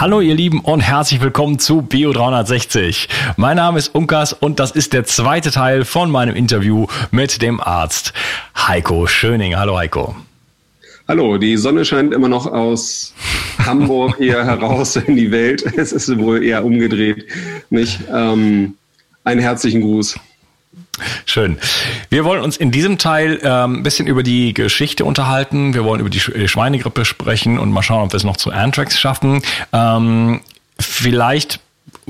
Hallo ihr Lieben und herzlich willkommen zu Bio 360. Mein Name ist Unkas und das ist der zweite Teil von meinem Interview mit dem Arzt Heiko Schöning. Hallo Heiko. Hallo, die Sonne scheint immer noch aus Hamburg hier heraus in die Welt. Es ist wohl eher umgedreht, nicht? Ähm, einen herzlichen Gruß. Schön. Wir wollen uns in diesem Teil ähm, ein bisschen über die Geschichte unterhalten. Wir wollen über die Schweinegrippe sprechen und mal schauen, ob wir es noch zu Anthrax schaffen. Ähm, vielleicht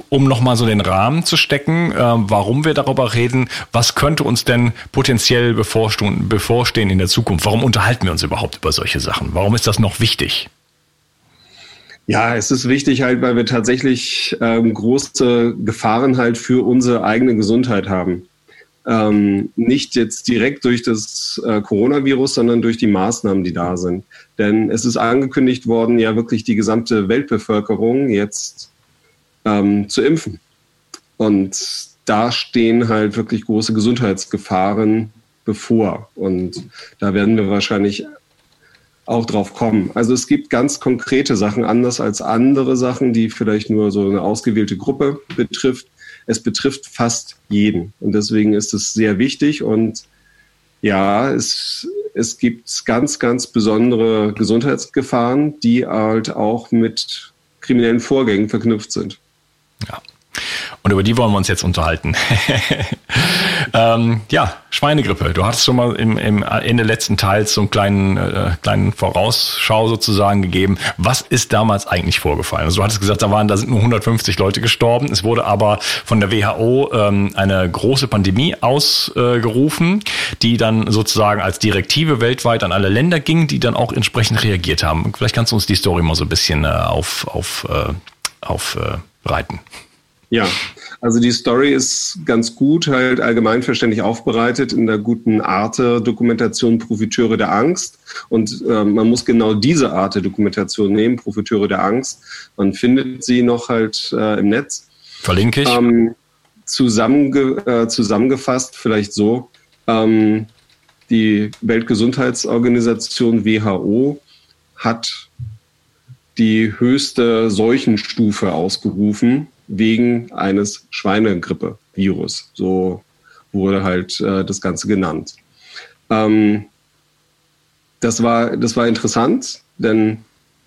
um nochmal so den Rahmen zu stecken, äh, warum wir darüber reden, was könnte uns denn potenziell bevorstehen in der Zukunft? Warum unterhalten wir uns überhaupt über solche Sachen? Warum ist das noch wichtig? Ja, es ist wichtig halt, weil wir tatsächlich ähm, große Gefahren halt für unsere eigene Gesundheit haben. Ähm, nicht jetzt direkt durch das äh, Coronavirus, sondern durch die Maßnahmen, die da sind. Denn es ist angekündigt worden, ja wirklich die gesamte Weltbevölkerung jetzt ähm, zu impfen. Und da stehen halt wirklich große Gesundheitsgefahren bevor. Und da werden wir wahrscheinlich auch drauf kommen. Also es gibt ganz konkrete Sachen, anders als andere Sachen, die vielleicht nur so eine ausgewählte Gruppe betrifft. Es betrifft fast jeden. Und deswegen ist es sehr wichtig. Und ja, es, es gibt ganz, ganz besondere Gesundheitsgefahren, die halt auch mit kriminellen Vorgängen verknüpft sind. Ja. Und über die wollen wir uns jetzt unterhalten. ähm, ja, Schweinegrippe. Du hattest schon mal im, im Ende letzten Teils so einen kleinen, äh, kleinen Vorausschau sozusagen gegeben. Was ist damals eigentlich vorgefallen? Also du hattest gesagt, da waren, da sind nur 150 Leute gestorben. Es wurde aber von der WHO ähm, eine große Pandemie ausgerufen, äh, die dann sozusagen als Direktive weltweit an alle Länder ging, die dann auch entsprechend reagiert haben. Vielleicht kannst du uns die Story mal so ein bisschen äh, auf, auf, äh, auf äh, reiten. Ja, also die Story ist ganz gut, halt allgemeinverständlich aufbereitet in der guten Arte-Dokumentation Profiteure der Angst. Und äh, man muss genau diese Art der Dokumentation nehmen, Profiteure der Angst. Man findet sie noch halt äh, im Netz. Verlinke ich. Ähm, zusammenge äh, zusammengefasst vielleicht so, ähm, die Weltgesundheitsorganisation WHO hat die höchste Seuchenstufe ausgerufen wegen eines Schweinegrippe-Virus. So wurde halt äh, das Ganze genannt. Ähm, das, war, das war interessant, denn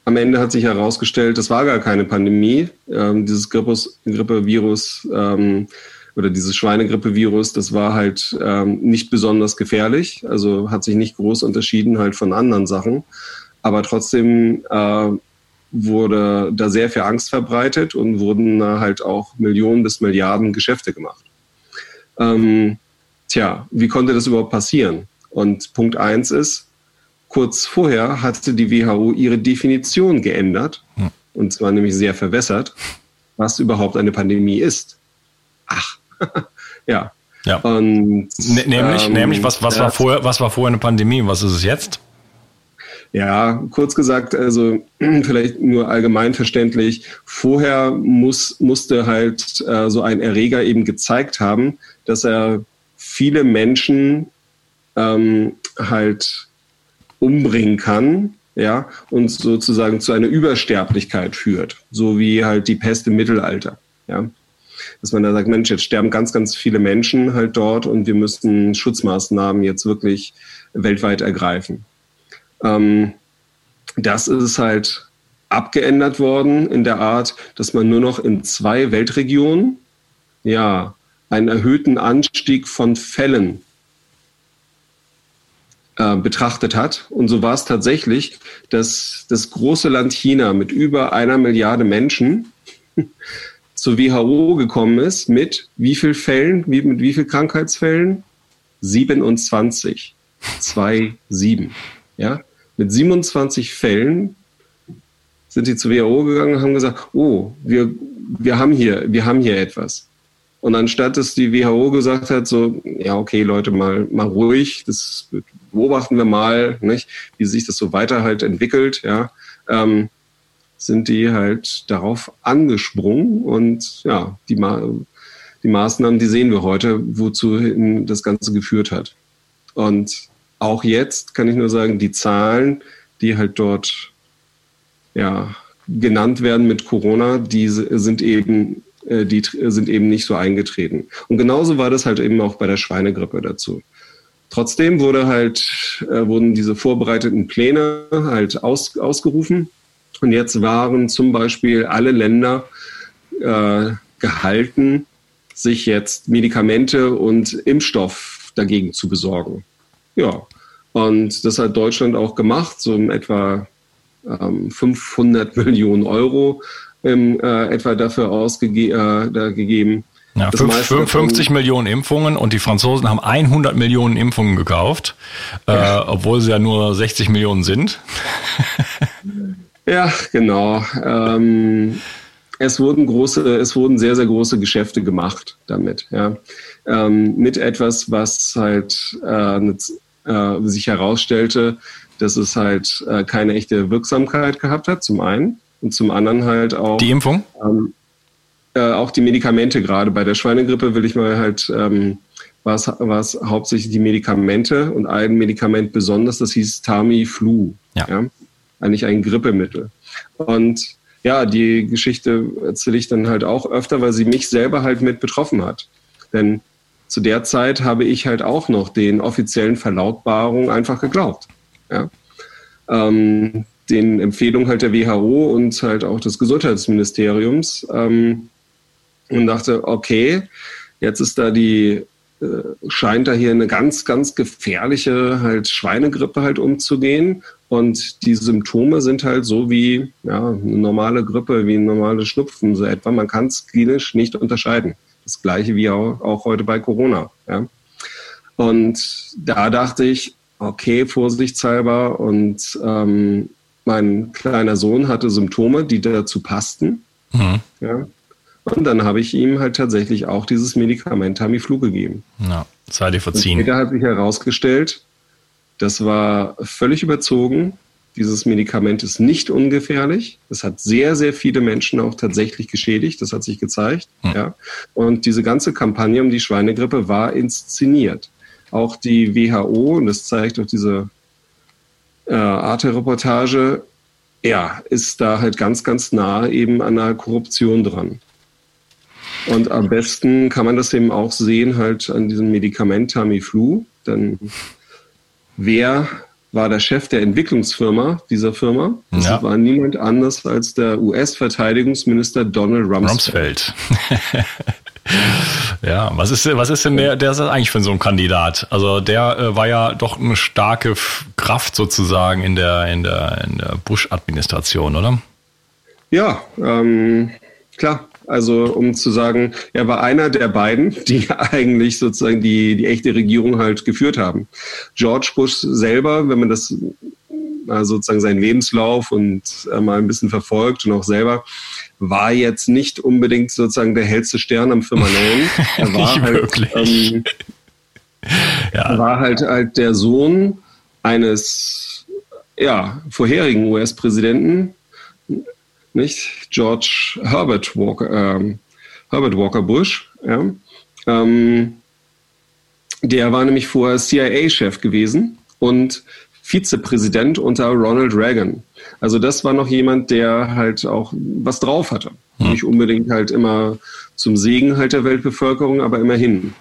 am Ende hat sich herausgestellt, das war gar keine Pandemie. Ähm, dieses Grippe-Virus ähm, oder dieses Schweinegrippe-Virus, das war halt ähm, nicht besonders gefährlich, also hat sich nicht groß unterschieden halt von anderen Sachen. Aber trotzdem äh, wurde da sehr viel Angst verbreitet und wurden halt auch Millionen bis Milliarden Geschäfte gemacht. Ähm, tja, wie konnte das überhaupt passieren? Und Punkt eins ist, kurz vorher hatte die WHO ihre Definition geändert, hm. und zwar nämlich sehr verwässert, was überhaupt eine Pandemie ist. Ach, Ja. Ja. Und, nämlich, ähm, nämlich, was, was war vorher, was war vorher eine Pandemie und was ist es jetzt? Ja, kurz gesagt, also vielleicht nur allgemein verständlich. Vorher muss, musste halt äh, so ein Erreger eben gezeigt haben, dass er viele Menschen ähm, halt umbringen kann, ja, und sozusagen zu einer Übersterblichkeit führt, so wie halt die Pest im Mittelalter, ja. Dass man da sagt, Mensch, jetzt sterben ganz, ganz viele Menschen halt dort und wir müssten Schutzmaßnahmen jetzt wirklich weltweit ergreifen. Ähm, das ist halt abgeändert worden in der Art, dass man nur noch in zwei Weltregionen ja einen erhöhten Anstieg von Fällen äh, betrachtet hat. Und so war es tatsächlich, dass das große Land China mit über einer Milliarde Menschen zur WHO gekommen ist mit wie viel Fällen, wie, mit wie viel Krankheitsfällen? 27. 2, 7. Ja? Mit 27 Fällen sind sie zur WHO gegangen und haben gesagt, oh, wir, wir, haben hier, wir haben hier etwas. Und anstatt dass die WHO gesagt hat, so, ja, okay, Leute, mal, mal ruhig, das beobachten wir mal, nicht, wie sich das so weiter halt entwickelt, ja, ähm, sind die halt darauf angesprungen und ja, die, Ma die Maßnahmen, die sehen wir heute, wozu das Ganze geführt hat. Und auch jetzt kann ich nur sagen, die Zahlen, die halt dort ja, genannt werden mit Corona, die sind eben, äh, die sind eben nicht so eingetreten. Und genauso war das halt eben auch bei der Schweinegrippe dazu. Trotzdem wurde halt, äh, wurden diese vorbereiteten Pläne halt aus, ausgerufen. Und jetzt waren zum Beispiel alle Länder äh, gehalten, sich jetzt Medikamente und Impfstoff dagegen zu besorgen. Ja, und das hat Deutschland auch gemacht, so in etwa ähm, 500 Millionen Euro im, äh, etwa dafür ausgegeben. Äh, ja, 50 Millionen Impfungen und die Franzosen haben 100 Millionen Impfungen gekauft, äh, obwohl sie ja nur 60 Millionen sind. ja, genau. Ähm, es wurden große, es wurden sehr, sehr große Geschäfte gemacht damit, ja. Ähm, mit etwas, was halt äh, äh, sich herausstellte, dass es halt äh, keine echte Wirksamkeit gehabt hat, zum einen. Und zum anderen halt auch. Die Impfung? Ähm, äh, auch die Medikamente gerade. Bei der Schweinegrippe will ich mal halt, ähm, war es hauptsächlich die Medikamente und ein Medikament besonders, das hieß Tamiflu. Ja. ja. Eigentlich ein Grippemittel. Und ja, die Geschichte erzähle ich dann halt auch öfter, weil sie mich selber halt mit betroffen hat. Denn zu der Zeit habe ich halt auch noch den offiziellen Verlautbarungen einfach geglaubt. Ja? Ähm, den Empfehlungen halt der WHO und halt auch des Gesundheitsministeriums ähm, und dachte, okay, jetzt ist da die, äh, scheint da hier eine ganz, ganz gefährliche halt Schweinegrippe halt umzugehen und die Symptome sind halt so wie ja, eine normale Grippe, wie ein normales Schnupfen so etwa. Man kann es klinisch nicht unterscheiden. Das gleiche wie auch, auch heute bei Corona. Ja. Und da dachte ich, okay, vorsichtshalber. Und ähm, mein kleiner Sohn hatte Symptome, die dazu passten. Mhm. Ja. Und dann habe ich ihm halt tatsächlich auch dieses Medikament Tamiflu gegeben. Ja, sei dir verziehen. Und später hat sich herausgestellt, das war völlig überzogen. Dieses Medikament ist nicht ungefährlich. Es hat sehr, sehr viele Menschen auch tatsächlich geschädigt. Das hat sich gezeigt. Hm. Ja. Und diese ganze Kampagne um die Schweinegrippe war inszeniert. Auch die WHO, und das zeigt auch diese äh, Arte-Reportage, ja, ist da halt ganz, ganz nah eben an der Korruption dran. Und am besten kann man das eben auch sehen halt an diesem Medikament Tamiflu. Denn wer war der Chef der Entwicklungsfirma dieser Firma. Das ja. war niemand anders als der US-Verteidigungsminister Donald Rumsfeld. Rumsfeld. ja, was ist, was ist denn der, der ist eigentlich für so ein Kandidat? Also der äh, war ja doch eine starke Kraft sozusagen in der, in der, in der Bush-Administration, oder? Ja, ähm, klar. Also um zu sagen, er war einer der beiden, die eigentlich sozusagen die, die echte Regierung halt geführt haben. George Bush selber, wenn man das sozusagen seinen Lebenslauf und äh, mal ein bisschen verfolgt und auch selber, war jetzt nicht unbedingt sozusagen der hellste Stern am Firmament. Er war halt, ähm, ja. war halt, halt der Sohn eines ja, vorherigen US-Präsidenten, nicht George Herbert Walker, ähm, Herbert Walker Bush. Ja. Ähm, der war nämlich vorher CIA-Chef gewesen und Vizepräsident unter Ronald Reagan. Also das war noch jemand, der halt auch was drauf hatte. Hm. Nicht unbedingt halt immer zum Segen halt der Weltbevölkerung, aber immerhin.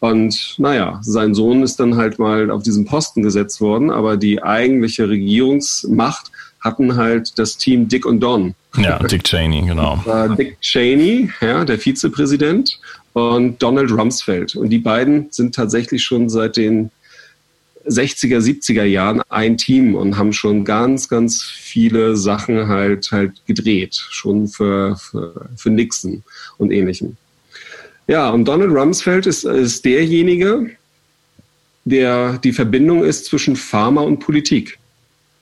Und naja, sein Sohn ist dann halt mal auf diesen Posten gesetzt worden, aber die eigentliche Regierungsmacht hatten halt das Team Dick und Don. Ja, Dick Cheney, genau. Dick Cheney, ja, der Vizepräsident, und Donald Rumsfeld. Und die beiden sind tatsächlich schon seit den 60er, 70er Jahren ein Team und haben schon ganz, ganz viele Sachen halt halt gedreht, schon für, für, für Nixon und ähnlichem. Ja, und Donald Rumsfeld ist, ist derjenige, der die Verbindung ist zwischen Pharma und Politik.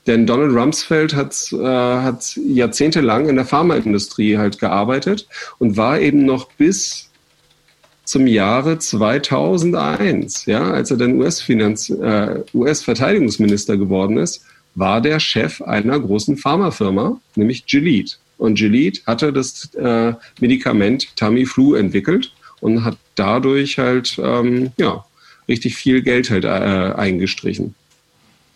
Denn Donald Rumsfeld hat, äh, hat jahrzehntelang in der Pharmaindustrie halt gearbeitet und war eben noch bis zum Jahre 2001, ja, als er dann US-Verteidigungsminister äh, US geworden ist, war der Chef einer großen Pharmafirma, nämlich Gilead. Und Gilead hatte das äh, Medikament Tamiflu entwickelt und hat dadurch halt ähm, ja, richtig viel Geld halt äh, eingestrichen.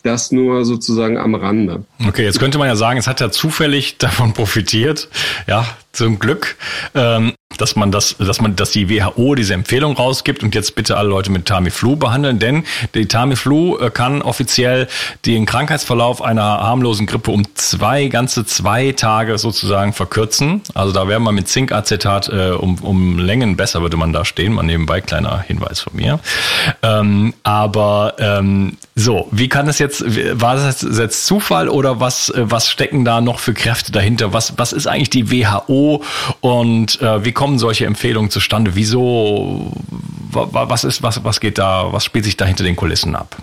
Das nur sozusagen am Rande. Okay, jetzt könnte man ja sagen, es hat ja zufällig davon profitiert. Ja, zum Glück. Ähm, dass man das, dass man, dass die WHO diese Empfehlung rausgibt und jetzt bitte alle Leute mit Tamiflu behandeln, denn die Tamiflu äh, kann offiziell den Krankheitsverlauf einer harmlosen Grippe um zwei ganze zwei Tage sozusagen verkürzen. Also da wäre man mit Zinkacetat äh, um, um Längen besser, würde man da stehen. Mal nebenbei kleiner Hinweis von mir. Ähm, aber ähm, so, wie kann es jetzt? War das jetzt Zufall oder was? Äh, was stecken da noch für Kräfte dahinter? Was was ist eigentlich die WHO und äh, wie kommen solche Empfehlungen zustande? Wieso, was ist, was, was geht da, was spielt sich da hinter den Kulissen ab?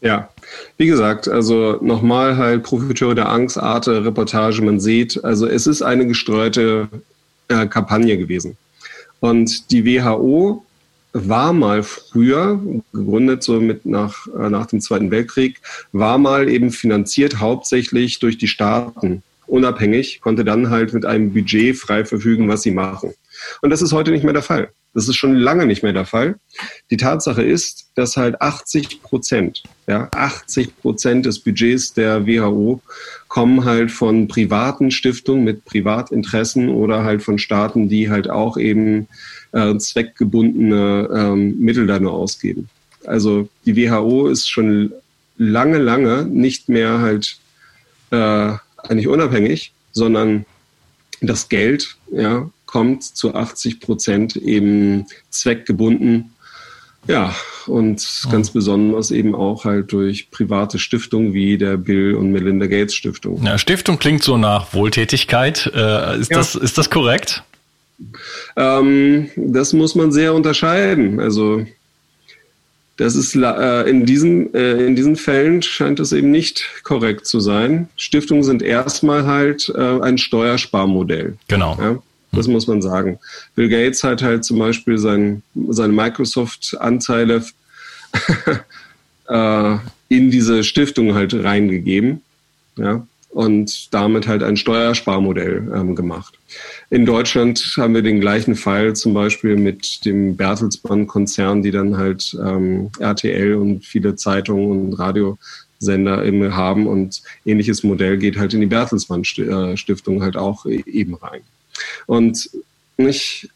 Ja, wie gesagt, also nochmal halt Profiteure der Angst, Arte, Reportage, man sieht, also es ist eine gestreute äh, Kampagne gewesen. Und die WHO war mal früher, gegründet so mit nach, äh, nach dem Zweiten Weltkrieg, war mal eben finanziert hauptsächlich durch die Staaten unabhängig, konnte dann halt mit einem Budget frei verfügen, was sie machen. Und das ist heute nicht mehr der Fall. Das ist schon lange nicht mehr der Fall. Die Tatsache ist, dass halt 80 Prozent, ja, 80 Prozent des Budgets der WHO kommen halt von privaten Stiftungen mit Privatinteressen oder halt von Staaten, die halt auch eben äh, zweckgebundene ähm, Mittel da nur ausgeben. Also die WHO ist schon lange, lange nicht mehr halt äh, eigentlich unabhängig, sondern das Geld ja, kommt zu 80 Prozent eben zweckgebunden. Ja, und ganz besonders eben auch halt durch private Stiftungen wie der Bill und Melinda Gates Stiftung. Ja, Stiftung klingt so nach Wohltätigkeit. Äh, ist, ja. das, ist das korrekt? Ähm, das muss man sehr unterscheiden. Also das ist äh, in, diesen, äh, in diesen Fällen scheint es eben nicht korrekt zu sein. Stiftungen sind erstmal halt äh, ein Steuersparmodell. Genau. Ja? Das muss man sagen. Bill Gates hat halt zum Beispiel sein, seine Microsoft-Anteile äh, in diese Stiftung halt reingegeben. Ja? Und damit halt ein Steuersparmodell ähm, gemacht. In Deutschland haben wir den gleichen Fall zum Beispiel mit dem Bertelsmann-Konzern, die dann halt ähm, RTL und viele Zeitungen und Radiosender immer haben und ähnliches Modell geht halt in die Bertelsmann-Stiftung halt auch e-, eben rein. Und nicht,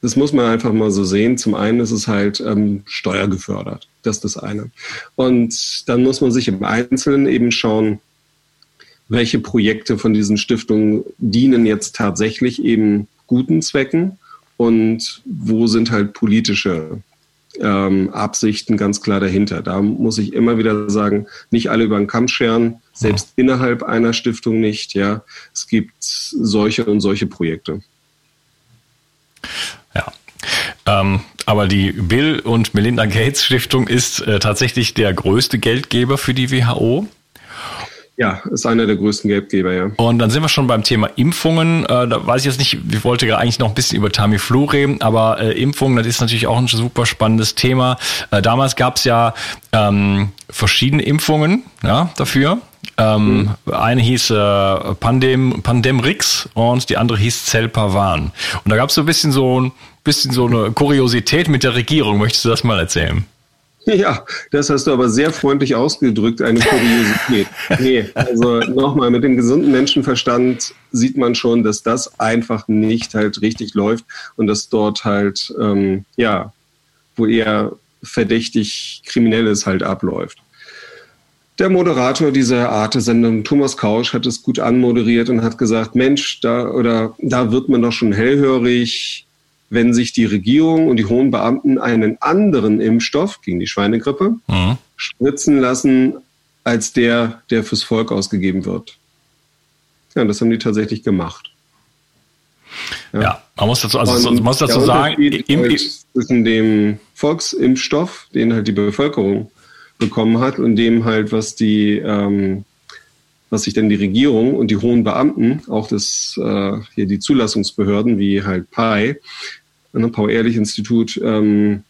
das muss man einfach mal so sehen. Zum einen ist es halt ähm, steuergefördert. Das ist das eine. Und dann muss man sich im Einzelnen eben schauen, welche Projekte von diesen Stiftungen dienen jetzt tatsächlich eben guten Zwecken und wo sind halt politische ähm, Absichten ganz klar dahinter. Da muss ich immer wieder sagen, nicht alle über den Kamm scheren, selbst ja. innerhalb einer Stiftung nicht. Ja, es gibt solche und solche Projekte. Ja. Ähm, aber die Bill und Melinda Gates Stiftung ist äh, tatsächlich der größte Geldgeber für die WHO. Ja, ist einer der größten Gelbgeber, ja. Und dann sind wir schon beim Thema Impfungen. Äh, da weiß ich jetzt nicht, ich wollte ja eigentlich noch ein bisschen über Tamiflu reden, aber äh, Impfungen, das ist natürlich auch ein super spannendes Thema. Äh, damals gab es ja ähm, verschiedene Impfungen ja, dafür. Ähm, mhm. Eine hieß äh, Pandem, Pandemrix und die andere hieß Zelpavan. Und da gab es so ein bisschen so ein bisschen so eine Kuriosität mit der Regierung. Möchtest du das mal erzählen? Ja, das hast du aber sehr freundlich ausgedrückt, eine Kuriosität. nee, also nochmal, mit dem gesunden Menschenverstand sieht man schon, dass das einfach nicht halt richtig läuft und dass dort halt, ähm, ja, wo eher verdächtig Kriminelles halt abläuft. Der Moderator dieser Arte-Sendung, Thomas Kausch, hat es gut anmoderiert und hat gesagt, Mensch, da oder da wird man doch schon hellhörig, wenn sich die Regierung und die hohen Beamten einen anderen Impfstoff gegen die Schweinegrippe mhm. spritzen lassen, als der, der fürs Volk ausgegeben wird. Ja, das haben die tatsächlich gemacht. Ja, ja man muss dazu, also man muss dazu sagen, im, zwischen dem Volksimpfstoff, den halt die Bevölkerung bekommen hat, und dem halt, was die, ähm, was sich denn die Regierung und die hohen Beamten, auch das äh, hier die Zulassungsbehörden wie halt PI, ne, Paul-Ehrlich-Institut, ähm,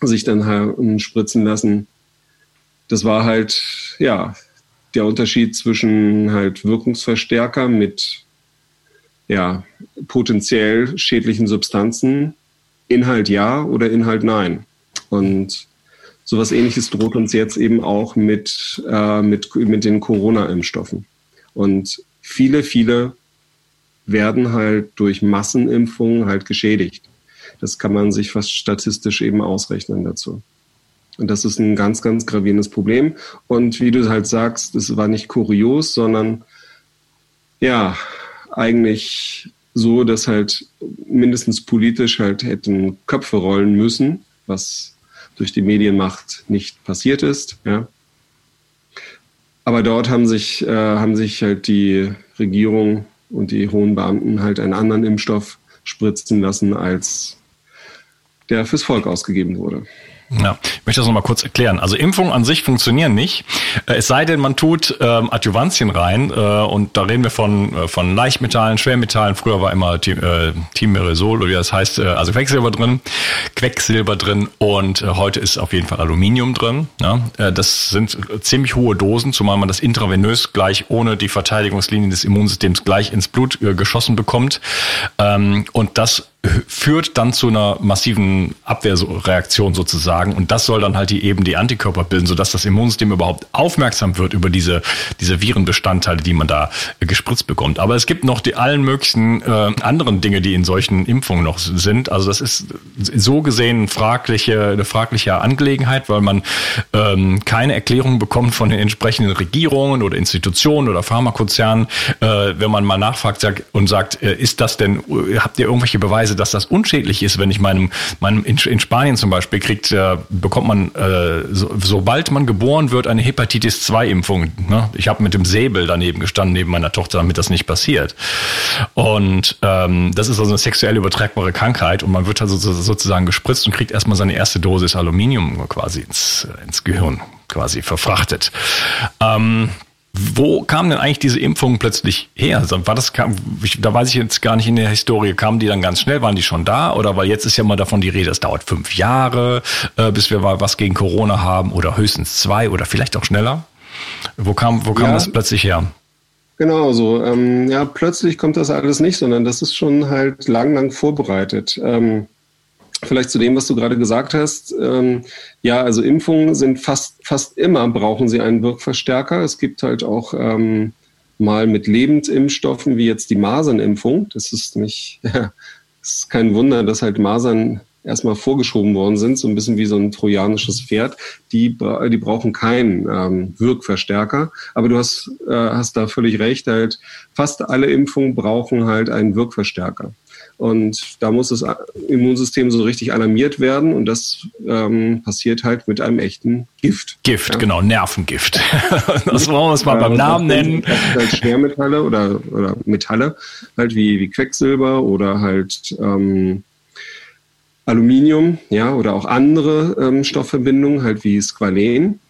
sich dann halt spritzen lassen. Das war halt, ja, der Unterschied zwischen halt Wirkungsverstärker mit ja, potenziell schädlichen Substanzen, Inhalt ja oder Inhalt nein. Und sowas ähnliches droht uns jetzt eben auch mit, äh, mit, mit den Corona-Impfstoffen. Und viele, viele werden halt durch Massenimpfungen halt geschädigt. Das kann man sich fast statistisch eben ausrechnen dazu. Und das ist ein ganz, ganz gravierendes Problem. Und wie du halt sagst, es war nicht kurios, sondern ja, eigentlich so, dass halt mindestens politisch halt hätten Köpfe rollen müssen, was durch die Medienmacht nicht passiert ist. Ja. Aber dort haben sich, äh, haben sich halt die Regierung und die hohen Beamten halt einen anderen Impfstoff spritzen lassen als der fürs Volk ausgegeben wurde. Ja, ich möchte das nochmal kurz erklären. Also Impfungen an sich funktionieren nicht, äh, es sei denn, man tut ähm, Adjuvantien rein äh, und da reden wir von, äh, von Leichtmetallen, Schwermetallen. Früher war immer äh, Timerosol oder wie das heißt, äh, also Quecksilber drin, Quecksilber drin und äh, heute ist auf jeden Fall Aluminium drin. Ja? Äh, das sind ziemlich hohe Dosen, zumal man das intravenös gleich ohne die Verteidigungslinien des Immunsystems gleich ins Blut äh, geschossen bekommt. Ähm, und das führt dann zu einer massiven Abwehrreaktion sozusagen und das soll dann halt die eben die Antikörper bilden, sodass das Immunsystem überhaupt aufmerksam wird über diese diese Virenbestandteile, die man da äh, gespritzt bekommt. Aber es gibt noch die allen möglichen äh, anderen Dinge, die in solchen Impfungen noch sind. Also das ist so gesehen fragliche eine fragliche Angelegenheit, weil man ähm, keine Erklärung bekommt von den entsprechenden Regierungen oder Institutionen oder Pharmakonzernen, äh, wenn man mal nachfragt und sagt, äh, ist das denn habt ihr irgendwelche Beweise Weise, dass das unschädlich ist, wenn ich meinem, meinem in, in Spanien zum Beispiel kriegt, äh, bekommt man, äh, so, sobald man geboren wird, eine Hepatitis 2 Impfung. Ne? Ich habe mit dem Säbel daneben gestanden, neben meiner Tochter, damit das nicht passiert. Und ähm, das ist also eine sexuell übertragbare Krankheit und man wird also sozusagen gespritzt und kriegt erstmal seine erste Dosis Aluminium quasi ins, ins Gehirn quasi verfrachtet. Ähm, wo kam denn eigentlich diese Impfung plötzlich her? Also war das, da weiß ich jetzt gar nicht in der Historie, kamen die dann ganz schnell, waren die schon da? Oder weil jetzt ist ja mal davon die Rede, es dauert fünf Jahre, äh, bis wir mal was gegen Corona haben oder höchstens zwei oder vielleicht auch schneller? Wo kam, wo kam ja. das plötzlich her? Genau so. Ähm, ja, plötzlich kommt das alles nicht, sondern das ist schon halt lang, lang vorbereitet. Ähm, Vielleicht zu dem, was du gerade gesagt hast. Ähm, ja, also Impfungen sind fast, fast immer brauchen sie einen Wirkverstärker. Es gibt halt auch ähm, mal mit Lebendimpfstoffen wie jetzt die Masernimpfung. Das ist nicht, ja, ist kein Wunder, dass halt Masern erstmal vorgeschoben worden sind, so ein bisschen wie so ein trojanisches Pferd. Die, die brauchen keinen ähm, Wirkverstärker. Aber du hast, äh, hast da völlig recht, halt fast alle Impfungen brauchen halt einen Wirkverstärker. Und da muss das Immunsystem so richtig alarmiert werden. Und das ähm, passiert halt mit einem echten Gift. Gift, ja? genau, Nervengift. das wollen wir es mal beim Namen nennen. Halt Schwermetalle oder, oder Metalle, halt wie, wie Quecksilber oder halt ähm, Aluminium, ja, oder auch andere ähm, Stoffverbindungen, halt wie Squalen.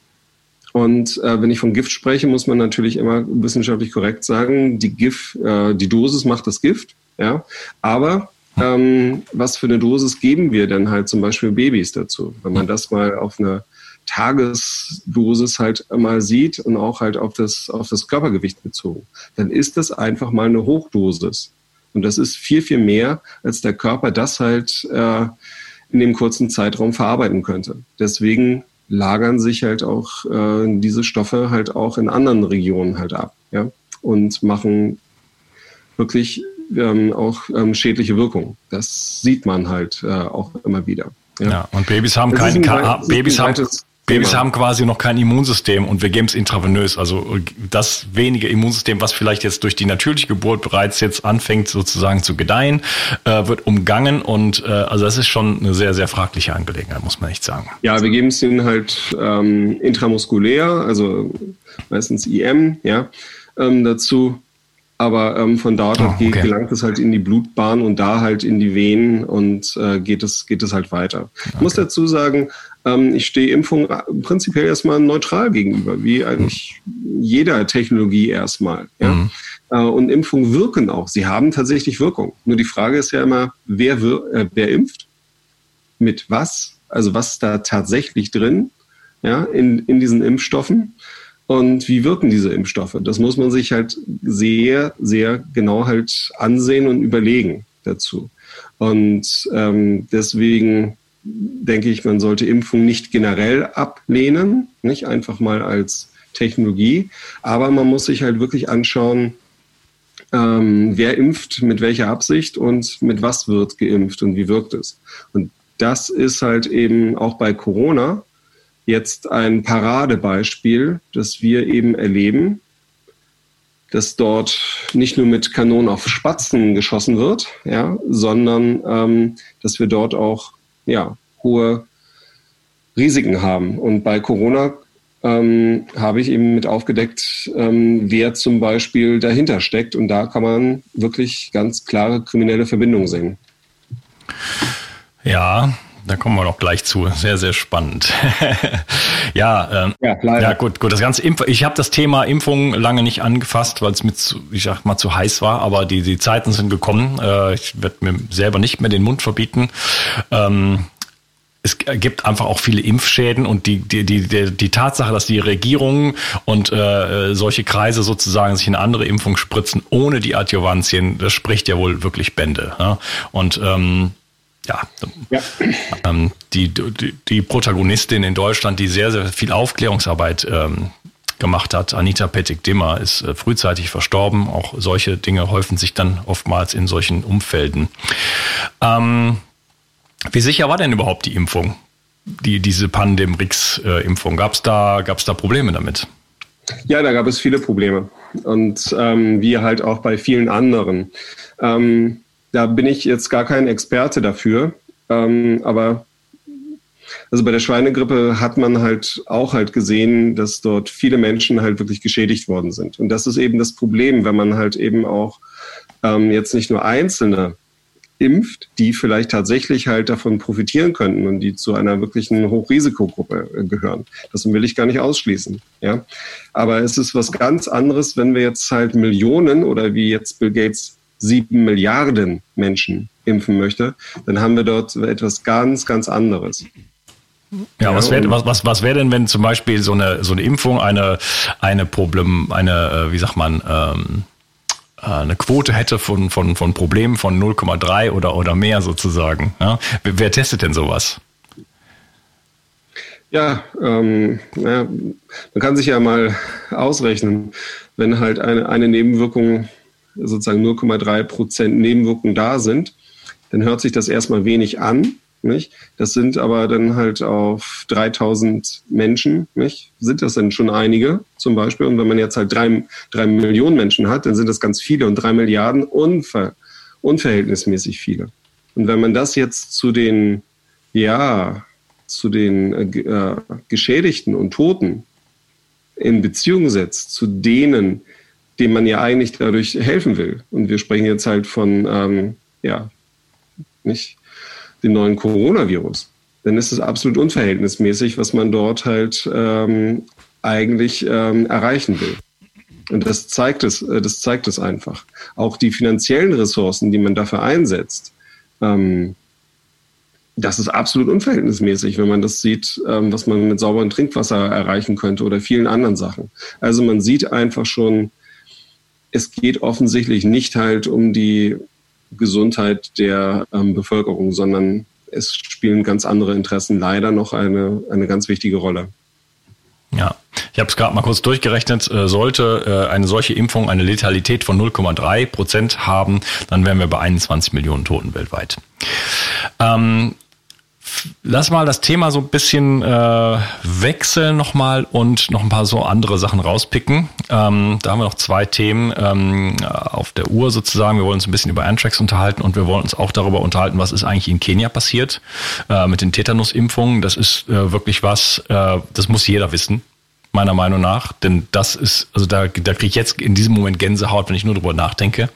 Und äh, wenn ich von Gift spreche, muss man natürlich immer wissenschaftlich korrekt sagen, die Gift, äh, die Dosis macht das Gift. Ja, aber ähm, was für eine Dosis geben wir denn halt zum Beispiel Babys dazu? Wenn man das mal auf eine Tagesdosis halt mal sieht und auch halt auf das, auf das Körpergewicht bezogen, dann ist das einfach mal eine Hochdosis. Und das ist viel, viel mehr, als der Körper das halt äh, in dem kurzen Zeitraum verarbeiten könnte. Deswegen lagern sich halt auch äh, diese Stoffe halt auch in anderen Regionen halt ab, ja, und machen wirklich ähm, auch ähm, schädliche Wirkung. Das sieht man halt äh, auch immer wieder. Ja, ja und Babys haben kein, Babys haben Babys haben quasi noch kein Immunsystem und wir geben es intravenös. Also das wenige Immunsystem, was vielleicht jetzt durch die natürliche Geburt bereits jetzt anfängt sozusagen zu gedeihen, äh, wird umgangen und äh, also das ist schon eine sehr, sehr fragliche Angelegenheit, muss man echt sagen. Ja, wir geben es ihnen halt ähm, intramuskulär, also meistens IM, ja, ähm, dazu. Aber ähm, von dort oh, okay. gelangt es halt in die Blutbahn und da halt in die Venen und äh, geht, es, geht es halt weiter. Okay. Ich muss dazu sagen, ähm, ich stehe Impfung prinzipiell erstmal neutral gegenüber, wie eigentlich jeder Technologie erstmal. Ja? Mhm. Äh, und Impfungen wirken auch. Sie haben tatsächlich Wirkung. Nur die Frage ist ja immer, wer, äh, wer impft? Mit was? Also was ist da tatsächlich drin ja, in, in diesen Impfstoffen? Und wie wirken diese Impfstoffe? Das muss man sich halt sehr, sehr genau halt ansehen und überlegen dazu. Und ähm, deswegen denke ich, man sollte Impfung nicht generell ablehnen, nicht einfach mal als Technologie, aber man muss sich halt wirklich anschauen, ähm, wer impft, mit welcher Absicht und mit was wird geimpft und wie wirkt es. Und das ist halt eben auch bei Corona jetzt ein Paradebeispiel, das wir eben erleben, dass dort nicht nur mit Kanonen auf Spatzen geschossen wird, ja, sondern ähm, dass wir dort auch ja, hohe Risiken haben. Und bei Corona ähm, habe ich eben mit aufgedeckt, ähm, wer zum Beispiel dahinter steckt. Und da kann man wirklich ganz klare kriminelle Verbindungen sehen. Ja, da kommen wir noch gleich zu. Sehr, sehr spannend. ja, ähm, ja, ja, gut, gut. Das ganze Impf ich habe das Thema Impfung lange nicht angefasst, weil es mir zu, ich sag mal, zu heiß war. Aber die, die Zeiten sind gekommen. Äh, ich werde mir selber nicht mehr den Mund verbieten. Ähm, es gibt einfach auch viele Impfschäden und die, die, die, die, Tatsache, dass die Regierung und äh, solche Kreise sozusagen sich in andere Impfung spritzen ohne die Adjuvantien, das spricht ja wohl wirklich Bände. Ja? Und ähm, ja, ja. Ähm, die, die, die Protagonistin in Deutschland, die sehr, sehr viel Aufklärungsarbeit ähm, gemacht hat, Anita Pettig-Dimmer, ist äh, frühzeitig verstorben. Auch solche Dinge häufen sich dann oftmals in solchen Umfelden. Ähm, wie sicher war denn überhaupt die Impfung? Die, diese Pandemrix-Impfung. Gab es da, gab's da Probleme damit? Ja, da gab es viele Probleme. Und ähm, wie halt auch bei vielen anderen. Ähm, da bin ich jetzt gar kein Experte dafür. Ähm, aber also bei der Schweinegrippe hat man halt auch halt gesehen, dass dort viele Menschen halt wirklich geschädigt worden sind. Und das ist eben das Problem, wenn man halt eben auch ähm, jetzt nicht nur Einzelne impft, die vielleicht tatsächlich halt davon profitieren könnten und die zu einer wirklichen Hochrisikogruppe äh, gehören. Das will ich gar nicht ausschließen. Ja? Aber es ist was ganz anderes, wenn wir jetzt halt Millionen oder wie jetzt Bill Gates sieben Milliarden Menschen impfen möchte, dann haben wir dort etwas ganz, ganz anderes. Ja, was wäre was, was, was wär denn, wenn zum Beispiel so eine, so eine Impfung eine, eine Problem, eine, äh, wie sagt man, ähm, äh, eine Quote hätte von, von, von Problemen von 0,3 oder, oder mehr sozusagen. Ja? Wer, wer testet denn sowas? Ja, ähm, ja, man kann sich ja mal ausrechnen, wenn halt eine, eine Nebenwirkung, sozusagen 0,3 Prozent Nebenwirkungen da sind, dann hört sich das erstmal wenig an. Nicht? Das sind aber dann halt auf 3000 Menschen, nicht? sind das dann schon einige zum Beispiel. Und wenn man jetzt halt drei, drei Millionen Menschen hat, dann sind das ganz viele und drei Milliarden unver, unverhältnismäßig viele. Und wenn man das jetzt zu den, ja, zu den äh, äh Geschädigten und Toten in Beziehung setzt, zu denen, denen man ja eigentlich dadurch helfen will. Und wir sprechen jetzt halt von, ähm, ja, nicht dem neuen Coronavirus, dann ist es absolut unverhältnismäßig, was man dort halt ähm, eigentlich ähm, erreichen will. Und das zeigt es, äh, das zeigt es einfach. Auch die finanziellen Ressourcen, die man dafür einsetzt, ähm, das ist absolut unverhältnismäßig, wenn man das sieht, ähm, was man mit sauberem Trinkwasser erreichen könnte oder vielen anderen Sachen. Also man sieht einfach schon, es geht offensichtlich nicht halt um die Gesundheit der ähm, Bevölkerung, sondern es spielen ganz andere Interessen leider noch eine, eine ganz wichtige Rolle. Ja, ich habe es gerade mal kurz durchgerechnet. Äh, sollte äh, eine solche Impfung eine Letalität von 0,3 Prozent haben, dann wären wir bei 21 Millionen Toten weltweit. Ähm, lass mal das Thema so ein bisschen äh, wechseln nochmal und noch ein paar so andere Sachen rauspicken. Ähm, da haben wir noch zwei Themen ähm, auf der Uhr sozusagen. Wir wollen uns ein bisschen über Antrax unterhalten und wir wollen uns auch darüber unterhalten, was ist eigentlich in Kenia passiert äh, mit den Tetanus-Impfungen. Das ist äh, wirklich was, äh, das muss jeder wissen meiner Meinung nach. Denn das ist, also da, da kriege ich jetzt in diesem Moment Gänsehaut, wenn ich nur drüber nachdenke.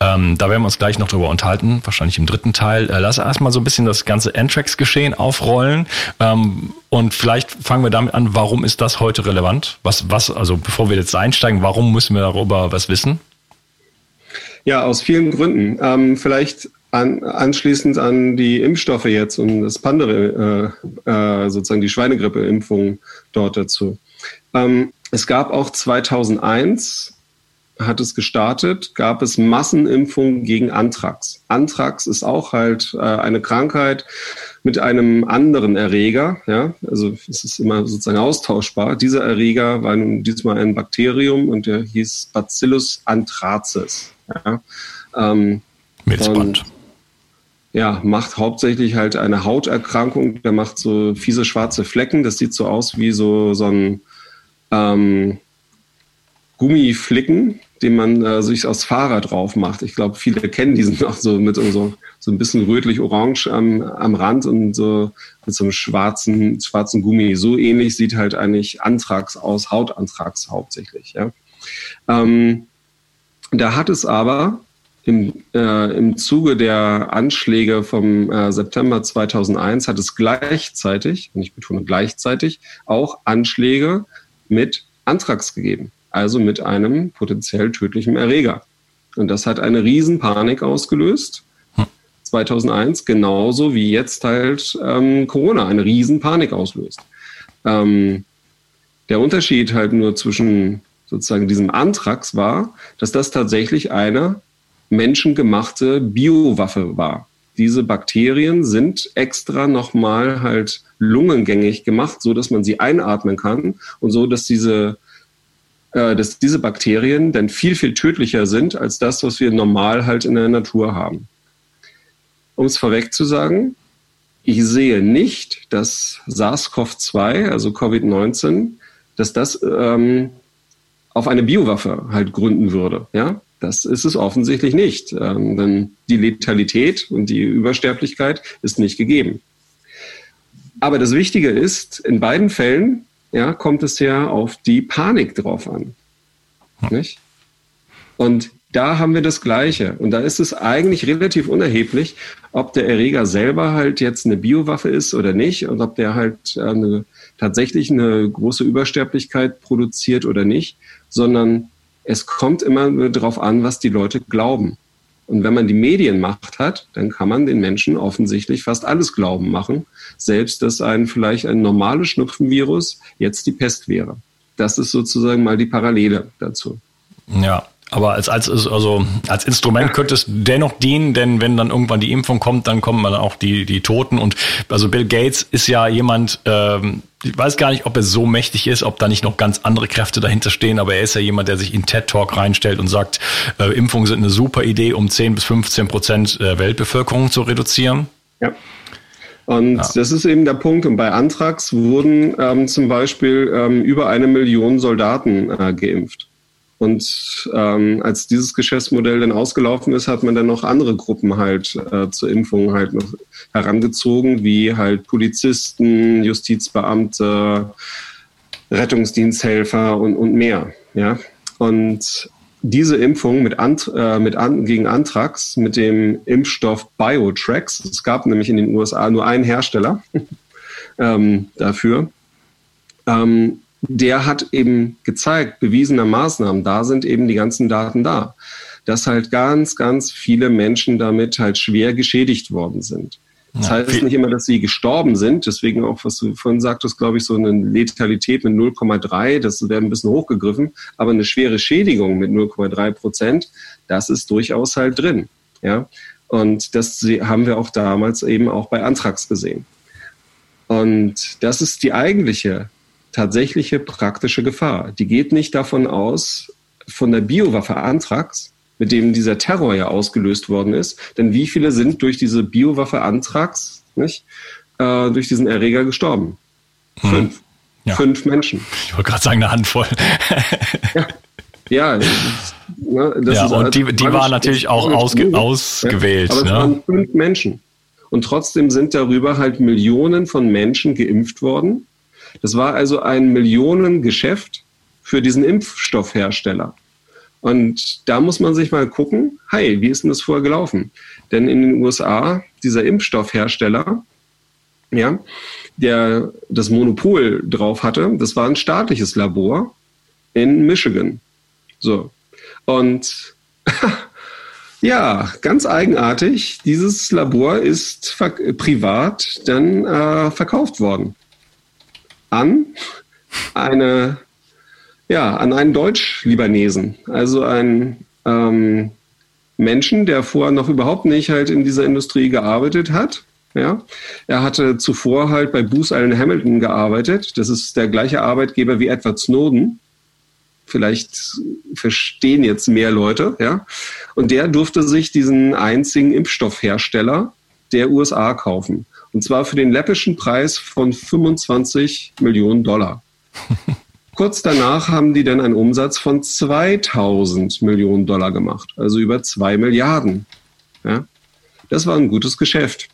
Ähm, da werden wir uns gleich noch drüber unterhalten, wahrscheinlich im dritten Teil. Äh, lass erstmal so ein bisschen das ganze Antrax-Geschehen aufrollen. Ähm, und vielleicht fangen wir damit an, warum ist das heute relevant? Was, was, also bevor wir jetzt einsteigen, warum müssen wir darüber was wissen? Ja, aus vielen Gründen. Ähm, vielleicht an, anschließend an die Impfstoffe jetzt und das Pandere, äh, äh, sozusagen die Schweinegrippe-Impfung dort dazu. Ähm, es gab auch 2001, hat es gestartet, gab es Massenimpfungen gegen Anthrax. Anthrax ist auch halt äh, eine Krankheit mit einem anderen Erreger. Ja? Also es ist immer sozusagen austauschbar. Dieser Erreger war nun diesmal ein Bakterium und der hieß Bacillus anthracis. Ja? Ähm, Milzband. ja, macht hauptsächlich halt eine Hauterkrankung. Der macht so fiese schwarze Flecken. Das sieht so aus wie so, so ein ähm, Gummiflicken, den man äh, sich aufs Fahrrad drauf macht. Ich glaube, viele kennen diesen noch so mit so, so ein bisschen rötlich-orange am, am Rand und so mit so einem schwarzen, schwarzen Gummi. So ähnlich sieht halt eigentlich Anthrax aus, Hautanthrax hauptsächlich. Ja. Ähm, da hat es aber im, äh, im Zuge der Anschläge vom äh, September 2001 hat es gleichzeitig, und ich betone gleichzeitig, auch Anschläge mit Anthrax gegeben, also mit einem potenziell tödlichen Erreger. Und das hat eine Riesenpanik ausgelöst. 2001, genauso wie jetzt halt ähm, Corona eine Riesenpanik auslöst. Ähm, der Unterschied halt nur zwischen sozusagen diesem Anthrax war, dass das tatsächlich eine menschengemachte Biowaffe war diese Bakterien sind extra nochmal halt lungengängig gemacht, so dass man sie einatmen kann und so, dass diese, äh, dass diese Bakterien dann viel, viel tödlicher sind als das, was wir normal halt in der Natur haben. Um es vorweg zu sagen, ich sehe nicht, dass SARS-CoV-2, also Covid-19, dass das ähm, auf eine Biowaffe halt gründen würde. Ja? Das ist es offensichtlich nicht, ähm, denn die Letalität und die Übersterblichkeit ist nicht gegeben. Aber das Wichtige ist, in beiden Fällen ja, kommt es ja auf die Panik drauf an. Nicht? Und da haben wir das Gleiche. Und da ist es eigentlich relativ unerheblich, ob der Erreger selber halt jetzt eine Biowaffe ist oder nicht und ob der halt äh, eine, tatsächlich eine große Übersterblichkeit produziert oder nicht, sondern es kommt immer darauf an, was die Leute glauben. Und wenn man die Medienmacht hat, dann kann man den Menschen offensichtlich fast alles glauben machen, selbst dass ein vielleicht ein normales Schnupfenvirus jetzt die Pest wäre. Das ist sozusagen mal die Parallele dazu. Ja, aber als, als, also als Instrument könnte es dennoch dienen, denn wenn dann irgendwann die Impfung kommt, dann kommen dann auch die, die Toten. Und also Bill Gates ist ja jemand, ähm, ich weiß gar nicht, ob er so mächtig ist, ob da nicht noch ganz andere Kräfte dahinter stehen, aber er ist ja jemand, der sich in TED Talk reinstellt und sagt, äh, Impfungen sind eine super Idee, um 10 bis 15 Prozent der Weltbevölkerung zu reduzieren. Ja. Und ja. das ist eben der Punkt. Und bei Antrax wurden ähm, zum Beispiel ähm, über eine Million Soldaten äh, geimpft. Und ähm, als dieses Geschäftsmodell dann ausgelaufen ist, hat man dann noch andere Gruppen halt äh, zur Impfung halt noch herangezogen, wie halt Polizisten, Justizbeamte, Rettungsdiensthelfer und, und mehr. Ja? Und diese Impfung mit, Ant, äh, mit an, gegen Anthrax mit dem Impfstoff Biotrax, es gab nämlich in den USA nur einen Hersteller ähm, dafür, ähm, der hat eben gezeigt, bewiesenermaßen, da sind eben die ganzen Daten da, dass halt ganz, ganz viele Menschen damit halt schwer geschädigt worden sind. Das heißt nicht immer, dass sie gestorben sind. Deswegen auch, was du vorhin sagtest, glaube ich, so eine Letalität mit 0,3, das wäre ein bisschen hochgegriffen. Aber eine schwere Schädigung mit 0,3 Prozent, das ist durchaus halt drin. Ja. Und das haben wir auch damals eben auch bei Antrax gesehen. Und das ist die eigentliche, tatsächliche praktische Gefahr. Die geht nicht davon aus, von der Biowaffe Antrax, mit dem dieser Terror ja ausgelöst worden ist. Denn wie viele sind durch diese Biowaffe Antrax, nicht, äh, durch diesen Erreger gestorben? Hm. Fünf. Ja. Fünf Menschen. Ich wollte gerade sagen, eine Handvoll. ja. Ja, ne, ja und die, die waren natürlich auch ausge, ausgewählt. aber es ne? waren fünf Menschen. Und trotzdem sind darüber halt Millionen von Menschen geimpft worden. Das war also ein Millionengeschäft für diesen Impfstoffhersteller. Und da muss man sich mal gucken, hey, wie ist denn das vorher gelaufen? Denn in den USA, dieser Impfstoffhersteller, ja, der das Monopol drauf hatte, das war ein staatliches Labor in Michigan. So. Und ja, ganz eigenartig, dieses Labor ist privat dann äh, verkauft worden an eine ja, an einen Deutsch-Libanesen, also einen ähm, Menschen, der vorher noch überhaupt nicht halt in dieser Industrie gearbeitet hat. Ja, er hatte zuvor halt bei Booz Allen Hamilton gearbeitet. Das ist der gleiche Arbeitgeber wie Edward Snowden. Vielleicht verstehen jetzt mehr Leute, ja. Und der durfte sich diesen einzigen Impfstoffhersteller der USA kaufen. Und zwar für den läppischen Preis von 25 Millionen Dollar. Kurz danach haben die dann einen Umsatz von 2000 Millionen Dollar gemacht, also über zwei Milliarden. Ja? Das war ein gutes Geschäft.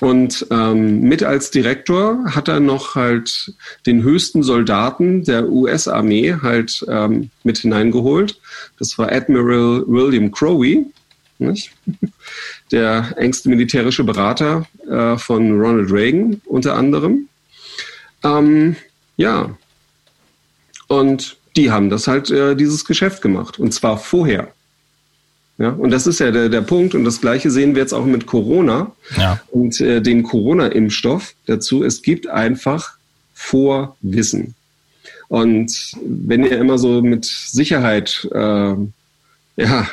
Und ähm, mit als Direktor hat er noch halt den höchsten Soldaten der US-Armee halt ähm, mit hineingeholt. Das war Admiral William Crowey, nicht? Der engste militärische Berater äh, von Ronald Reagan unter anderem. Ähm, ja, und die haben das halt, äh, dieses Geschäft gemacht. Und zwar vorher. Ja, und das ist ja der, der Punkt. Und das Gleiche sehen wir jetzt auch mit Corona ja. und äh, den Corona-Impfstoff dazu. Es gibt einfach Vorwissen. Und wenn ihr immer so mit Sicherheit, äh, ja,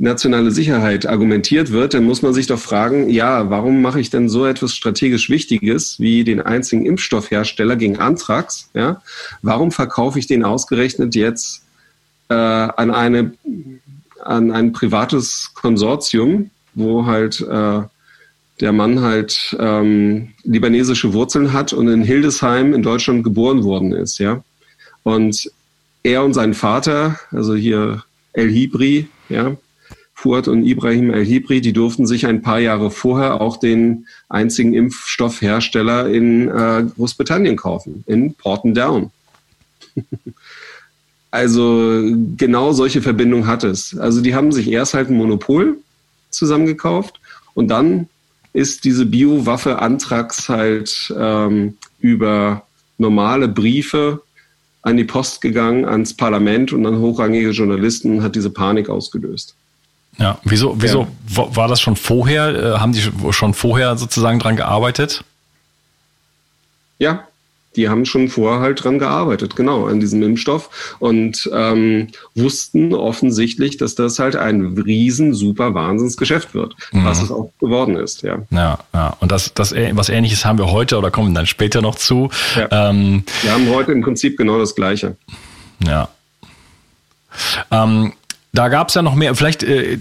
nationale Sicherheit argumentiert wird, dann muss man sich doch fragen, ja, warum mache ich denn so etwas strategisch Wichtiges wie den einzigen Impfstoffhersteller gegen Anthrax? Ja? Warum verkaufe ich den ausgerechnet jetzt äh, an, eine, an ein privates Konsortium, wo halt äh, der Mann halt ähm, libanesische Wurzeln hat und in Hildesheim in Deutschland geboren worden ist, ja. Und er und sein Vater, also hier El Hibri, ja, Fuad und Ibrahim El-Hibri, die durften sich ein paar Jahre vorher auch den einzigen Impfstoffhersteller in äh, Großbritannien kaufen, in Porton Down. also genau solche Verbindungen hat es. Also die haben sich erst halt ein Monopol zusammengekauft und dann ist diese Biowaffe Antrax halt ähm, über normale Briefe an die Post gegangen, ans Parlament und an hochrangige Journalisten hat diese Panik ausgelöst. Ja, wieso, wieso ja. war das schon vorher? Äh, haben die schon vorher sozusagen dran gearbeitet? Ja, die haben schon vorher halt dran gearbeitet, genau, an diesem Impfstoff und ähm, wussten offensichtlich, dass das halt ein riesen, super Wahnsinnsgeschäft wird, mhm. was es auch geworden ist, ja. Ja, ja. Und das, das, was ähnliches haben wir heute oder kommen dann später noch zu. Ja. Ähm, wir haben heute im Prinzip genau das Gleiche. Ja. Ähm, da gab es ja noch mehr. Vielleicht, äh,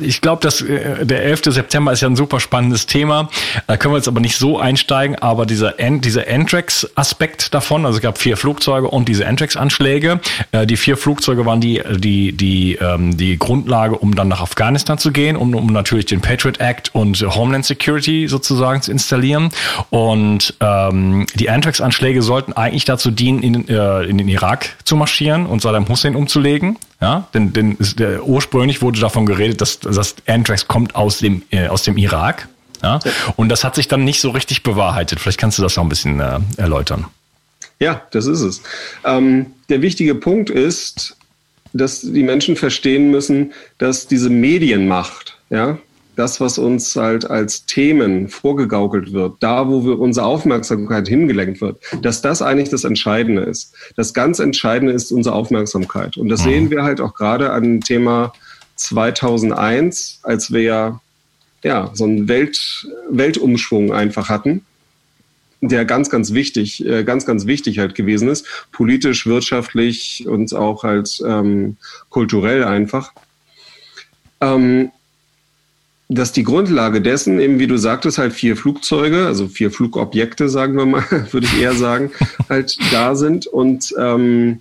ich glaube, dass äh, der 11. September ist ja ein super spannendes Thema. Da können wir jetzt aber nicht so einsteigen. Aber dieser, An dieser Antrax-Aspekt davon, also es gab vier Flugzeuge und diese Antrax-Anschläge. Äh, die vier Flugzeuge waren die die die ähm, die Grundlage, um dann nach Afghanistan zu gehen, um, um natürlich den Patriot Act und Homeland Security sozusagen zu installieren. Und ähm, die Antrax-Anschläge sollten eigentlich dazu dienen, in, äh, in den Irak zu marschieren und Saddam Hussein umzulegen. Ja, denn, denn der, ursprünglich wurde davon geredet, dass, dass Anthrax kommt aus dem, äh, aus dem Irak. Ja? Und das hat sich dann nicht so richtig bewahrheitet. Vielleicht kannst du das noch ein bisschen äh, erläutern. Ja, das ist es. Ähm, der wichtige Punkt ist, dass die Menschen verstehen müssen, dass diese Medienmacht, ja, das, was uns halt als Themen vorgegaukelt wird, da, wo wir unsere Aufmerksamkeit hingelenkt wird, dass das eigentlich das Entscheidende ist. Das ganz Entscheidende ist unsere Aufmerksamkeit. Und das mhm. sehen wir halt auch gerade an dem Thema 2001, als wir ja, ja so einen Welt, Weltumschwung einfach hatten der ganz, ganz wichtig, äh, ganz, ganz wichtig halt gewesen ist, politisch, wirtschaftlich und auch halt ähm, kulturell einfach. Ähm, dass die Grundlage dessen, eben wie du sagtest, halt vier Flugzeuge, also vier Flugobjekte, sagen wir mal, würde ich eher sagen, halt da sind und ähm,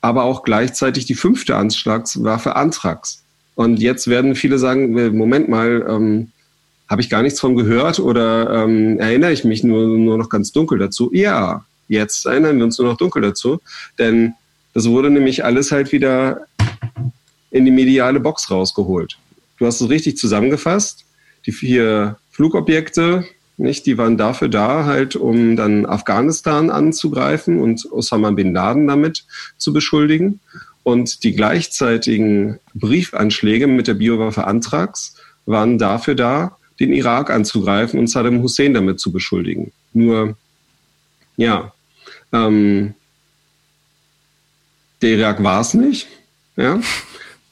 aber auch gleichzeitig die fünfte Anschlagswaffe Anthrax. Und jetzt werden viele sagen, äh, Moment mal, ähm, habe ich gar nichts von gehört oder ähm, erinnere ich mich nur, nur noch ganz dunkel dazu? Ja, jetzt erinnern wir uns nur noch dunkel dazu, denn das wurde nämlich alles halt wieder in die mediale Box rausgeholt. Du hast es richtig zusammengefasst. Die vier Flugobjekte, nicht, die waren dafür da, halt, um dann Afghanistan anzugreifen und Osama bin Laden damit zu beschuldigen. Und die gleichzeitigen Briefanschläge mit der Biowaffe Anthrax waren dafür da, den Irak anzugreifen und Saddam Hussein damit zu beschuldigen. Nur, ja, ähm, der Irak war es nicht. Ja?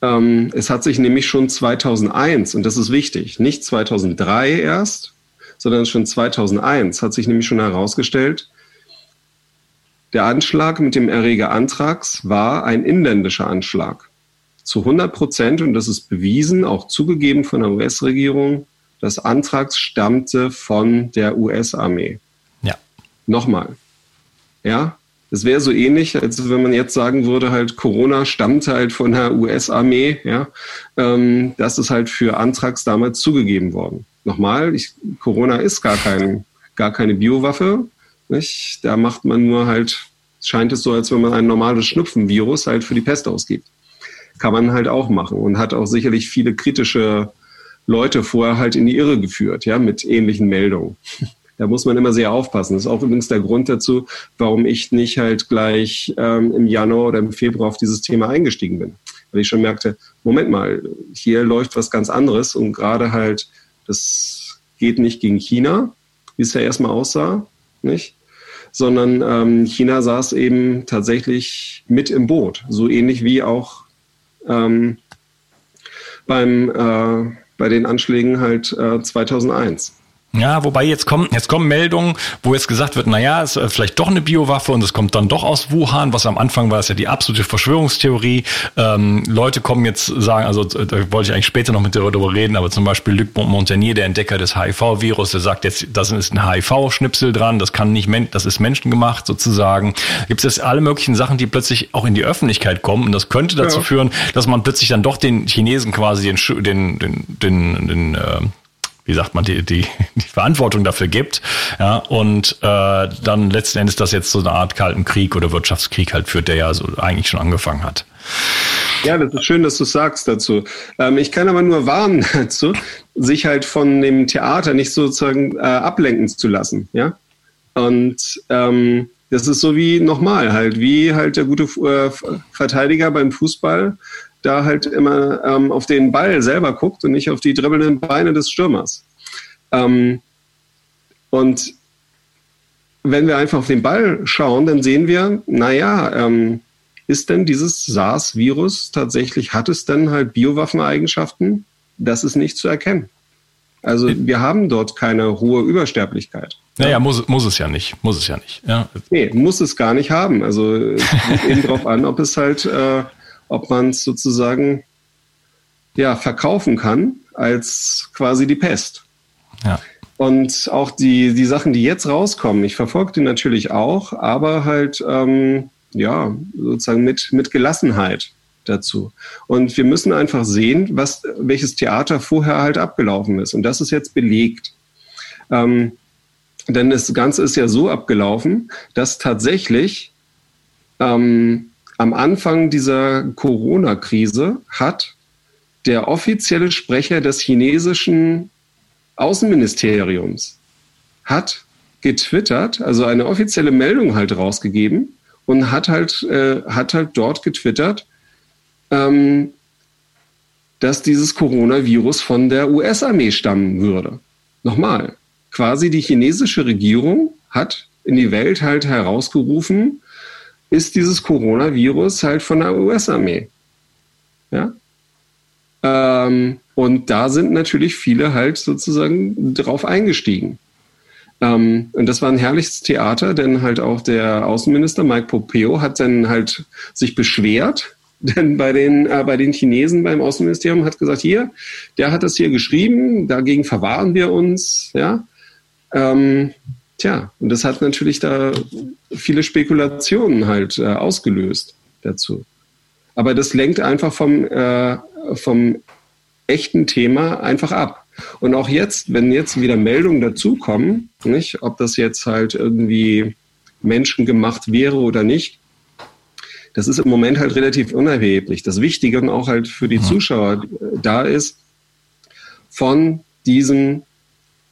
Ähm, es hat sich nämlich schon 2001, und das ist wichtig, nicht 2003 erst, sondern schon 2001 hat sich nämlich schon herausgestellt, der Anschlag mit dem Erreger Anthrax war ein inländischer Anschlag. Zu 100 Prozent, und das ist bewiesen, auch zugegeben von der US-Regierung, das Antrags stammte von der US-Armee. Ja. Nochmal. Ja, es wäre so ähnlich, als wenn man jetzt sagen würde, halt Corona stammte halt von der US-Armee. Ja, ähm, das ist halt für Antrags damals zugegeben worden. Nochmal, ich, Corona ist gar, kein, gar keine Biowaffe. Nicht? Da macht man nur halt, scheint es so, als wenn man ein normales Schnupfenvirus halt für die Pest ausgibt. Kann man halt auch machen und hat auch sicherlich viele kritische Leute vorher halt in die Irre geführt, ja, mit ähnlichen Meldungen. Da muss man immer sehr aufpassen. Das ist auch übrigens der Grund dazu, warum ich nicht halt gleich ähm, im Januar oder im Februar auf dieses Thema eingestiegen bin. Weil ich schon merkte, Moment mal, hier läuft was ganz anderes und gerade halt, das geht nicht gegen China, wie es ja erstmal aussah, nicht? Sondern ähm, China saß eben tatsächlich mit im Boot, so ähnlich wie auch ähm, beim äh, bei den Anschlägen halt äh, 2001. Ja, wobei jetzt kommen, jetzt kommen Meldungen, wo jetzt gesagt wird, naja, es ist äh, vielleicht doch eine Biowaffe und es kommt dann doch aus Wuhan, was am Anfang war es ja die absolute Verschwörungstheorie. Ähm, Leute kommen jetzt sagen, also äh, da wollte ich eigentlich später noch mit dir darüber reden, aber zum Beispiel Luc Montagnier, der Entdecker des HIV-Virus, der sagt jetzt, das ist ein HIV-Schnipsel dran, das kann nicht, das ist menschengemacht sozusagen. Gibt es jetzt alle möglichen Sachen, die plötzlich auch in die Öffentlichkeit kommen und das könnte dazu ja. führen, dass man plötzlich dann doch den Chinesen quasi den, den, den, den, den äh, wie sagt man, die, die, die Verantwortung dafür gibt. Ja, und äh, dann letzten Endes das jetzt so eine Art kalten Krieg oder Wirtschaftskrieg halt führt, der ja so eigentlich schon angefangen hat. Ja, das ist schön, dass du sagst dazu. Ähm, ich kann aber nur warnen dazu, sich halt von dem Theater nicht sozusagen äh, ablenken zu lassen. Ja. Und ähm, das ist so wie nochmal halt, wie halt der gute äh, Verteidiger beim Fußball da halt immer ähm, auf den Ball selber guckt und nicht auf die dribbelnden Beine des Stürmers. Ähm, und wenn wir einfach auf den Ball schauen, dann sehen wir, naja, ähm, ist denn dieses SARS-Virus tatsächlich, hat es denn halt Biowaffeneigenschaften? Das ist nicht zu erkennen. Also wir haben dort keine hohe Übersterblichkeit. Naja, muss, muss es ja nicht. Muss es ja nicht. Ja. Nee, muss es gar nicht haben. Also es kommt eben darauf an, ob es halt äh, ob man es sozusagen ja, verkaufen kann als quasi die Pest. Ja. Und auch die, die Sachen, die jetzt rauskommen, ich verfolge die natürlich auch, aber halt ähm, ja, sozusagen mit, mit Gelassenheit dazu. Und wir müssen einfach sehen, was, welches Theater vorher halt abgelaufen ist. Und das ist jetzt belegt. Ähm, denn das Ganze ist ja so abgelaufen, dass tatsächlich ähm, am Anfang dieser Corona-Krise hat der offizielle Sprecher des chinesischen Außenministeriums hat getwittert, also eine offizielle Meldung halt rausgegeben und hat halt, äh, hat halt dort getwittert, ähm, dass dieses Coronavirus von der US-Armee stammen würde. Nochmal, quasi die chinesische Regierung hat in die Welt halt herausgerufen, ist dieses Coronavirus halt von der US-Armee. Ja? Ähm, und da sind natürlich viele halt sozusagen drauf eingestiegen. Ähm, und das war ein herrliches Theater, denn halt auch der Außenminister Mike Pompeo hat dann halt sich beschwert, denn bei den, äh, bei den Chinesen beim Außenministerium hat gesagt, hier, der hat das hier geschrieben, dagegen verwahren wir uns, ja. Ähm, tja, und das hat natürlich da viele Spekulationen halt äh, ausgelöst dazu. Aber das lenkt einfach vom, äh, vom echten Thema einfach ab. Und auch jetzt, wenn jetzt wieder Meldungen dazukommen, nicht, ob das jetzt halt irgendwie menschengemacht wäre oder nicht, das ist im Moment halt relativ unerheblich. Das Wichtige und auch halt für die mhm. Zuschauer da ist, von diesem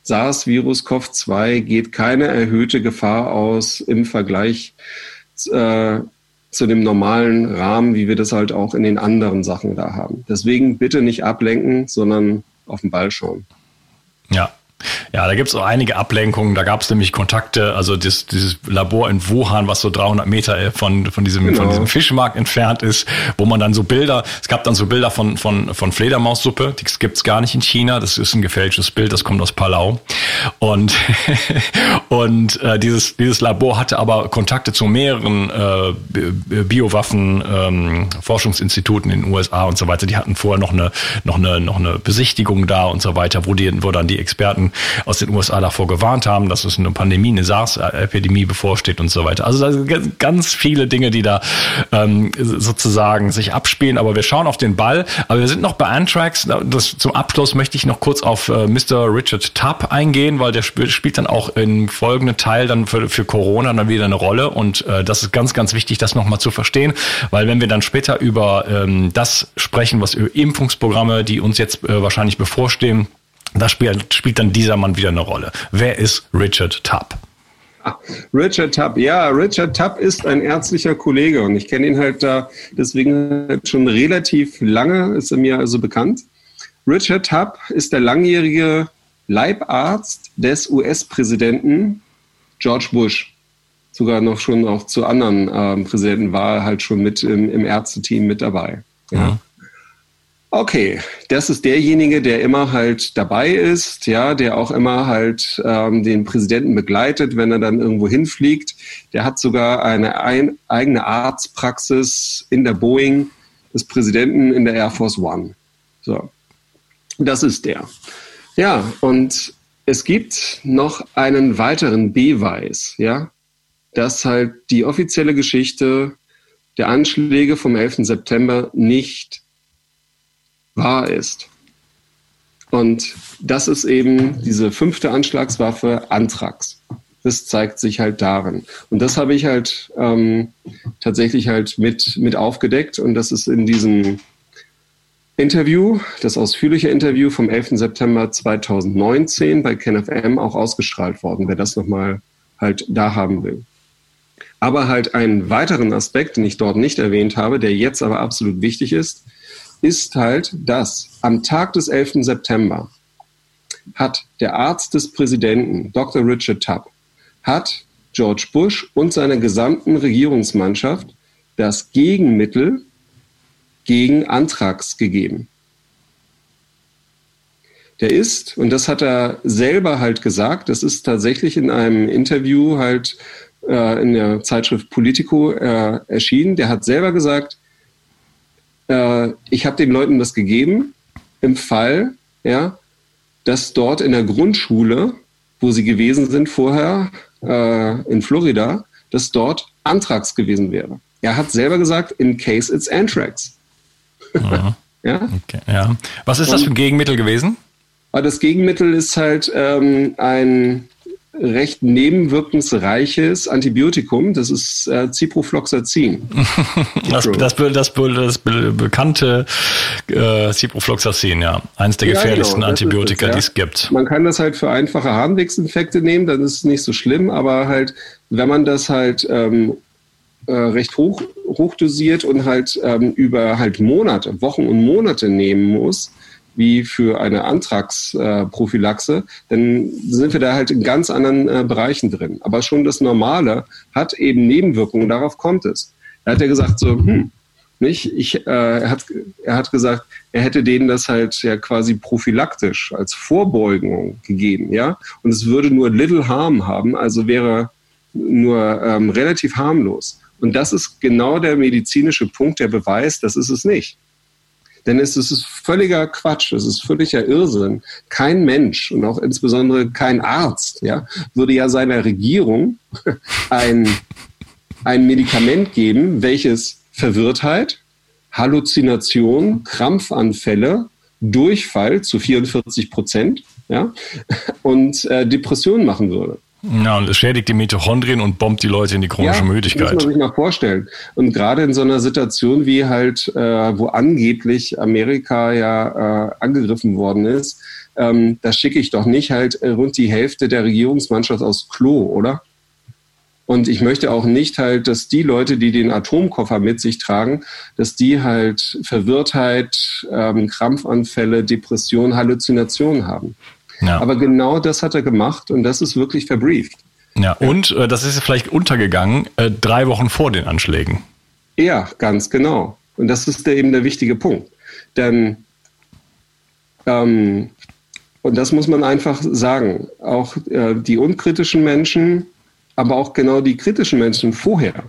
SARS-Virus CoV-2 geht keine erhöhte Gefahr aus im Vergleich äh, zu dem normalen Rahmen, wie wir das halt auch in den anderen Sachen da haben. Deswegen bitte nicht ablenken, sondern auf den Ball schauen. Ja, ja, da gibt es auch einige Ablenkungen. Da gab es nämlich Kontakte, also das, dieses Labor in Wuhan, was so 300 Meter äh, von, von, diesem, genau. von diesem Fischmarkt entfernt ist, wo man dann so Bilder, es gab dann so Bilder von, von, von Fledermaussuppe, die gibt's gar nicht in China, das ist ein gefälschtes Bild, das kommt aus Palau. Und, und äh, dieses, dieses Labor hatte aber Kontakte zu mehreren äh, Biowaffen, ähm, Forschungsinstituten in den USA und so weiter. Die hatten vorher noch eine, noch eine, noch eine Besichtigung da und so weiter, wo die, wo dann die Experten aus den USA davor gewarnt haben, dass es eine Pandemie, eine SARS-Epidemie bevorsteht und so weiter. Also ganz viele Dinge, die da ähm, sozusagen sich abspielen. Aber wir schauen auf den Ball. Aber wir sind noch bei Anthrax. Das, zum Abschluss möchte ich noch kurz auf äh, Mr. Richard Tubb eingehen, weil der spielt, spielt dann auch im folgenden Teil dann für, für Corona dann wieder eine Rolle. Und äh, das ist ganz, ganz wichtig, das nochmal zu verstehen, weil wenn wir dann später über ähm, das sprechen, was über Impfungsprogramme, die uns jetzt äh, wahrscheinlich bevorstehen, da spielt, spielt dann dieser Mann wieder eine Rolle. Wer ist Richard Tubb? Ah, Richard Tubb, ja, Richard Tubb ist ein ärztlicher Kollege und ich kenne ihn halt da deswegen halt schon relativ lange, ist er mir also bekannt. Richard Tubb ist der langjährige Leibarzt des US-Präsidenten George Bush. Sogar noch schon auch zu anderen ähm, Präsidenten war er halt schon mit im, im Ärzteteam mit dabei. Ja. Mhm. Okay, das ist derjenige, der immer halt dabei ist, ja, der auch immer halt ähm, den Präsidenten begleitet, wenn er dann irgendwo hinfliegt. Der hat sogar eine ein, eigene Arztpraxis in der Boeing des Präsidenten in der Air Force One. So, das ist der. Ja, und es gibt noch einen weiteren Beweis, ja, dass halt die offizielle Geschichte der Anschläge vom 11. September nicht wahr ist. Und das ist eben diese fünfte Anschlagswaffe, Anthrax. Das zeigt sich halt darin. Und das habe ich halt ähm, tatsächlich halt mit, mit aufgedeckt. Und das ist in diesem Interview, das ausführliche Interview vom 11. September 2019 bei KenFM auch ausgestrahlt worden, wer das nochmal halt da haben will. Aber halt einen weiteren Aspekt, den ich dort nicht erwähnt habe, der jetzt aber absolut wichtig ist, ist halt, dass am Tag des 11. September hat der Arzt des Präsidenten, Dr. Richard Tubb, hat George Bush und seiner gesamten Regierungsmannschaft das Gegenmittel gegen Anthrax gegeben. Der ist, und das hat er selber halt gesagt, das ist tatsächlich in einem Interview halt äh, in der Zeitschrift Politico äh, erschienen, der hat selber gesagt, äh, ich habe den Leuten das gegeben im Fall, ja, dass dort in der Grundschule, wo sie gewesen sind vorher äh, in Florida, dass dort Anthrax gewesen wäre. Er hat selber gesagt, in case it's Anthrax. Mhm. ja? Okay, ja. Was ist das für ein Gegenmittel gewesen? Das Gegenmittel ist halt ähm, ein recht nebenwirkungsreiches Antibiotikum. Das ist äh, Ciprofloxacin. das, das, das, das, bekannte äh, Ciprofloxacin, ja. Eines der gefährlichsten ja, genau, Antibiotika, es, ja. die es gibt. Man kann das halt für einfache Harnwegsinfekte nehmen, dann ist es nicht so schlimm, aber halt, wenn man das halt ähm, äh, recht hoch, hoch dosiert und halt ähm, über halt Monate, Wochen und Monate nehmen muss, wie für eine Antragsprophylaxe, dann sind wir da halt in ganz anderen äh, Bereichen drin. Aber schon das Normale hat eben Nebenwirkungen, darauf kommt es. Er hat ja gesagt, so, hm, nicht? Ich, äh, er, hat, er hat gesagt, er hätte denen das halt ja quasi prophylaktisch als Vorbeugung gegeben, ja. Und es würde nur little harm haben, also wäre nur ähm, relativ harmlos. Und das ist genau der medizinische Punkt, der beweist, das ist es nicht. Denn es ist völliger Quatsch, es ist völliger Irrsinn. Kein Mensch und auch insbesondere kein Arzt ja, würde ja seiner Regierung ein, ein Medikament geben, welches Verwirrtheit, Halluzination, Krampfanfälle, Durchfall zu 44 Prozent ja, und äh, Depression machen würde. Ja, und es schädigt die Mitochondrien und bombt die Leute in die chronische ja, Müdigkeit. Das muss man sich mal vorstellen. Und gerade in so einer Situation wie halt, äh, wo angeblich Amerika ja äh, angegriffen worden ist, ähm, da schicke ich doch nicht halt äh, rund die Hälfte der Regierungsmannschaft aus Klo, oder? Und ich möchte auch nicht halt, dass die Leute, die den Atomkoffer mit sich tragen, dass die halt Verwirrtheit, ähm, Krampfanfälle, Depression, Halluzinationen haben. Ja. Aber genau das hat er gemacht und das ist wirklich verbrieft. Ja, und äh, das ist vielleicht untergegangen, äh, drei Wochen vor den Anschlägen. Ja, ganz genau. Und das ist der, eben der wichtige Punkt. Denn, ähm, und das muss man einfach sagen, auch äh, die unkritischen Menschen, aber auch genau die kritischen Menschen vorher,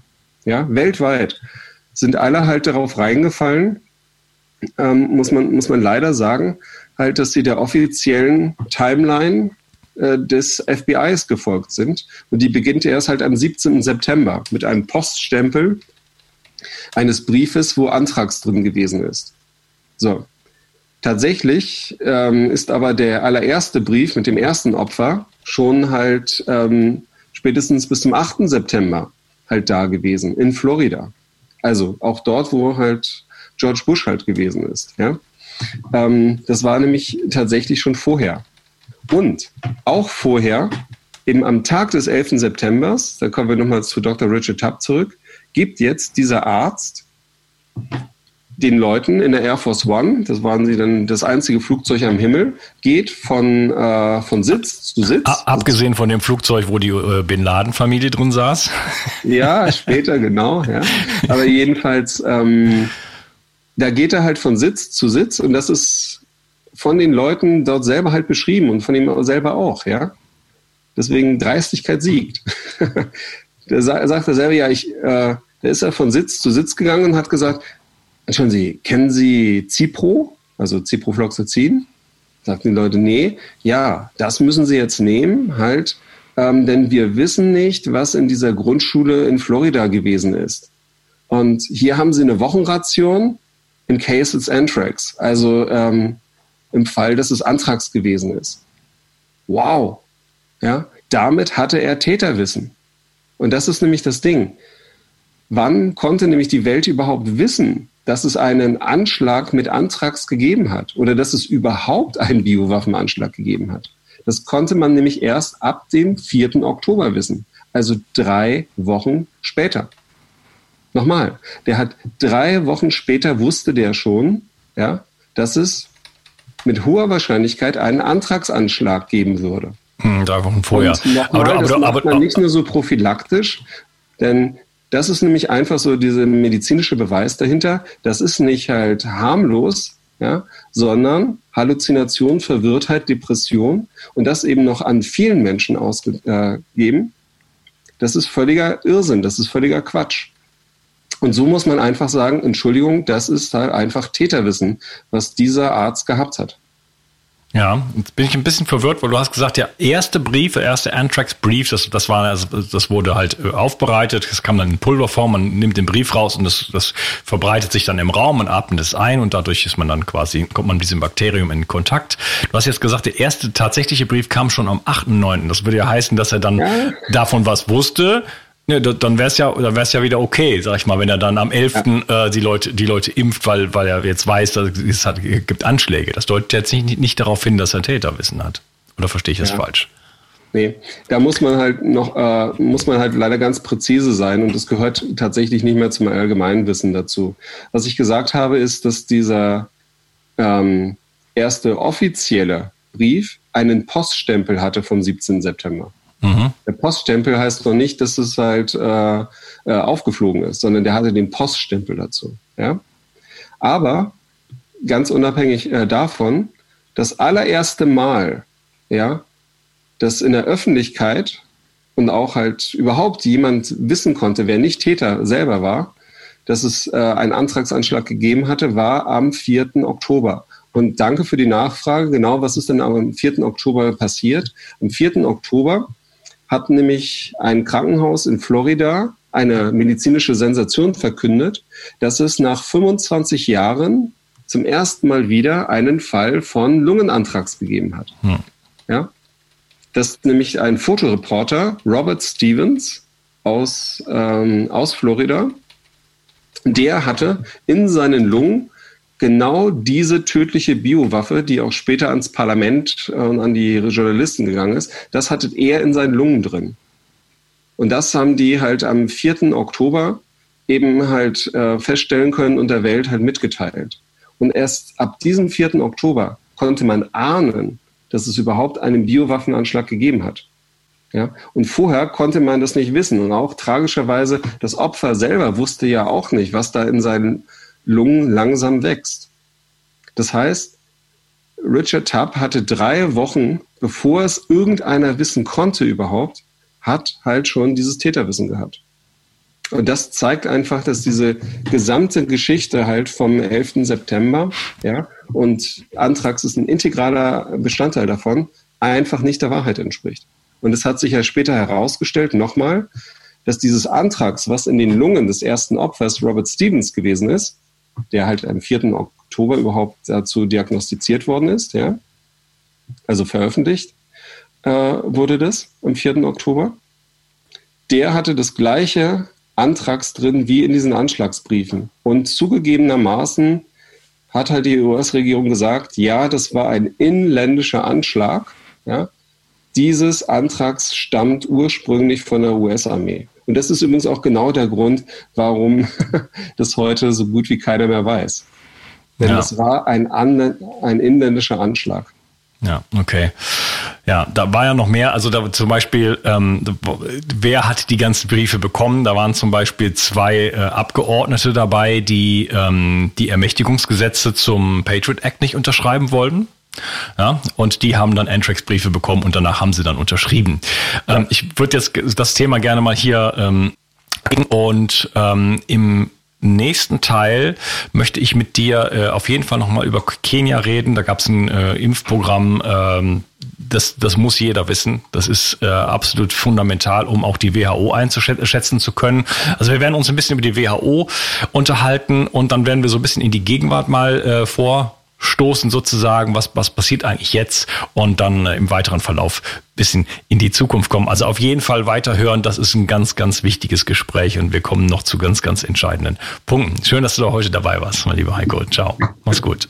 ja, weltweit, sind alle halt darauf reingefallen, ähm, muss, man, muss man leider sagen, halt, dass sie der offiziellen Timeline äh, des FBIs gefolgt sind. Und die beginnt erst halt am 17. September mit einem Poststempel eines Briefes, wo Antrags drin gewesen ist. So. Tatsächlich ähm, ist aber der allererste Brief mit dem ersten Opfer schon halt ähm, spätestens bis zum 8. September halt da gewesen, in Florida. Also auch dort, wo halt George Bush halt gewesen ist. Ja? Ähm, das war nämlich tatsächlich schon vorher. Und auch vorher, eben am Tag des 11. September, da kommen wir nochmal zu Dr. Richard Tubb zurück, gibt jetzt dieser Arzt den Leuten in der Air Force One, das waren sie dann das einzige Flugzeug am Himmel, geht von, äh, von Sitz zu Sitz. Abgesehen von dem Flugzeug, wo die äh, Bin Laden-Familie drin saß. Ja, später, genau. Ja. Aber jedenfalls ähm, da geht er halt von Sitz zu Sitz und das ist von den Leuten dort selber halt beschrieben und von ihm selber auch, ja. Deswegen Dreistigkeit siegt. der sagt er selber, ja, ich, äh, da ist er von Sitz zu Sitz gegangen und hat gesagt, Entschuldigen Sie, kennen Sie Cipro, also Ciprofloxacin? Sagten die Leute, nee, ja, das müssen Sie jetzt nehmen, halt, ähm, denn wir wissen nicht, was in dieser Grundschule in Florida gewesen ist. Und hier haben Sie eine Wochenration in case it's Anthrax, also ähm, im Fall, dass es Anthrax gewesen ist. Wow. Ja, damit hatte er Täterwissen. Und das ist nämlich das Ding. Wann konnte nämlich die Welt überhaupt wissen, dass es einen Anschlag mit Anthrax gegeben hat oder dass es überhaupt einen Biowaffenanschlag gegeben hat? Das konnte man nämlich erst ab dem 4. Oktober wissen, also drei Wochen später. Nochmal, der hat drei Wochen später wusste der schon, ja, dass es mit hoher Wahrscheinlichkeit einen Antragsanschlag geben würde. Hm, drei Wochen vorher. Und nochmal, aber, aber, das macht man nicht nur so prophylaktisch, denn das ist nämlich einfach so dieser medizinische Beweis dahinter. Das ist nicht halt harmlos, ja, sondern Halluzination, Verwirrtheit, Depression und das eben noch an vielen Menschen ausgegeben. Das ist völliger Irrsinn, das ist völliger Quatsch. Und so muss man einfach sagen, Entschuldigung, das ist halt einfach Täterwissen, was dieser Arzt gehabt hat. Ja, jetzt bin ich ein bisschen verwirrt, weil du hast gesagt, der erste Brief, der erste Anthrax-Brief, das, das war, also, das wurde halt äh, aufbereitet, es kam dann in Pulverform, man nimmt den Brief raus und das, das verbreitet sich dann im Raum und atmet es ein und dadurch ist man dann quasi, kommt man mit diesem Bakterium in Kontakt. Du hast jetzt gesagt, der erste tatsächliche Brief kam schon am 8.9. Das würde ja heißen, dass er dann ja. davon was wusste, Ne, dann wäre es ja, dann wär's ja wieder okay, sag ich mal, wenn er dann am 11. Ja. Äh, die Leute, die Leute impft, weil, weil er jetzt weiß, dass es hat, gibt Anschläge. Das deutet jetzt nicht, nicht darauf hin, dass er Täterwissen hat. Oder verstehe ich das ja. falsch? Nee, da muss man halt noch, äh, muss man halt leider ganz präzise sein und es gehört tatsächlich nicht mehr zum Allgemeinwissen dazu. Was ich gesagt habe, ist, dass dieser ähm, erste offizielle Brief einen Poststempel hatte vom 17. September. Mhm. Der Poststempel heißt noch nicht, dass es halt äh, äh, aufgeflogen ist, sondern der hatte den Poststempel dazu. Ja? Aber ganz unabhängig äh, davon, das allererste Mal, ja, dass in der Öffentlichkeit und auch halt überhaupt jemand wissen konnte, wer nicht Täter selber war, dass es äh, einen Antragsanschlag gegeben hatte, war am 4. Oktober. Und danke für die Nachfrage. Genau, was ist denn am 4. Oktober passiert? Am 4. Oktober hat nämlich ein Krankenhaus in Florida eine medizinische Sensation verkündet, dass es nach 25 Jahren zum ersten Mal wieder einen Fall von Lungenantrags gegeben hat. Hm. Ja? Das nämlich ein Fotoreporter, Robert Stevens aus, ähm, aus Florida, der hatte in seinen Lungen genau diese tödliche Biowaffe, die auch später ans Parlament und an die Journalisten gegangen ist, das hatte er in seinen Lungen drin. Und das haben die halt am 4. Oktober eben halt äh, feststellen können und der Welt halt mitgeteilt. Und erst ab diesem 4. Oktober konnte man ahnen, dass es überhaupt einen Biowaffenanschlag gegeben hat. Ja, und vorher konnte man das nicht wissen. Und auch tragischerweise, das Opfer selber wusste ja auch nicht, was da in seinen Lungen langsam wächst. Das heißt, Richard Tubb hatte drei Wochen, bevor es irgendeiner wissen konnte überhaupt, hat halt schon dieses Täterwissen gehabt. Und das zeigt einfach, dass diese gesamte Geschichte halt vom 11. September, ja, und Antrax ist ein integraler Bestandteil davon, einfach nicht der Wahrheit entspricht. Und es hat sich ja später herausgestellt, nochmal, dass dieses Antrax, was in den Lungen des ersten Opfers Robert Stevens gewesen ist, der halt am 4. Oktober überhaupt dazu diagnostiziert worden ist, ja. Also veröffentlicht äh, wurde das am 4. Oktober. Der hatte das gleiche Antrags drin wie in diesen Anschlagsbriefen. Und zugegebenermaßen hat halt die US-Regierung gesagt, ja, das war ein inländischer Anschlag. Ja. Dieses Antrags stammt ursprünglich von der US-Armee. Und das ist übrigens auch genau der Grund, warum das heute so gut wie keiner mehr weiß. Denn ja. es war ein, ein inländischer Anschlag. Ja, okay. Ja, da war ja noch mehr. Also da zum Beispiel, ähm, wer hat die ganzen Briefe bekommen? Da waren zum Beispiel zwei äh, Abgeordnete dabei, die ähm, die Ermächtigungsgesetze zum Patriot Act nicht unterschreiben wollten. Ja, und die haben dann Antrax-Briefe bekommen und danach haben sie dann unterschrieben. Ähm, ich würde jetzt das Thema gerne mal hier ähm, und ähm, im nächsten Teil möchte ich mit dir äh, auf jeden Fall nochmal über Kenia reden. Da gab es ein äh, Impfprogramm, ähm, das, das muss jeder wissen. Das ist äh, absolut fundamental, um auch die WHO einzuschätzen zu können. Also wir werden uns ein bisschen über die WHO unterhalten und dann werden wir so ein bisschen in die Gegenwart mal äh, vor stoßen sozusagen, was, was passiert eigentlich jetzt und dann äh, im weiteren Verlauf bisschen in die Zukunft kommen. Also auf jeden Fall weiterhören, das ist ein ganz, ganz wichtiges Gespräch und wir kommen noch zu ganz, ganz entscheidenden Punkten. Schön, dass du da heute dabei warst, mein lieber Heiko. Ciao. Mach's gut.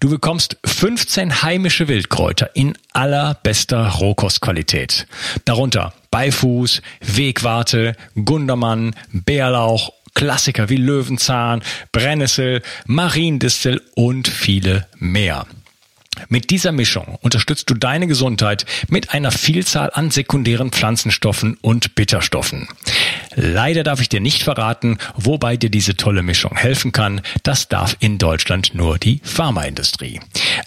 Du bekommst 15 heimische Wildkräuter in allerbester Rohkostqualität. Darunter Beifuß, Wegwarte, Gundermann, Bärlauch, Klassiker wie Löwenzahn, Brennnessel, Mariendistel und viele mehr. Mit dieser Mischung unterstützt du deine Gesundheit mit einer Vielzahl an sekundären Pflanzenstoffen und Bitterstoffen. Leider darf ich dir nicht verraten, wobei dir diese tolle Mischung helfen kann. Das darf in Deutschland nur die Pharmaindustrie.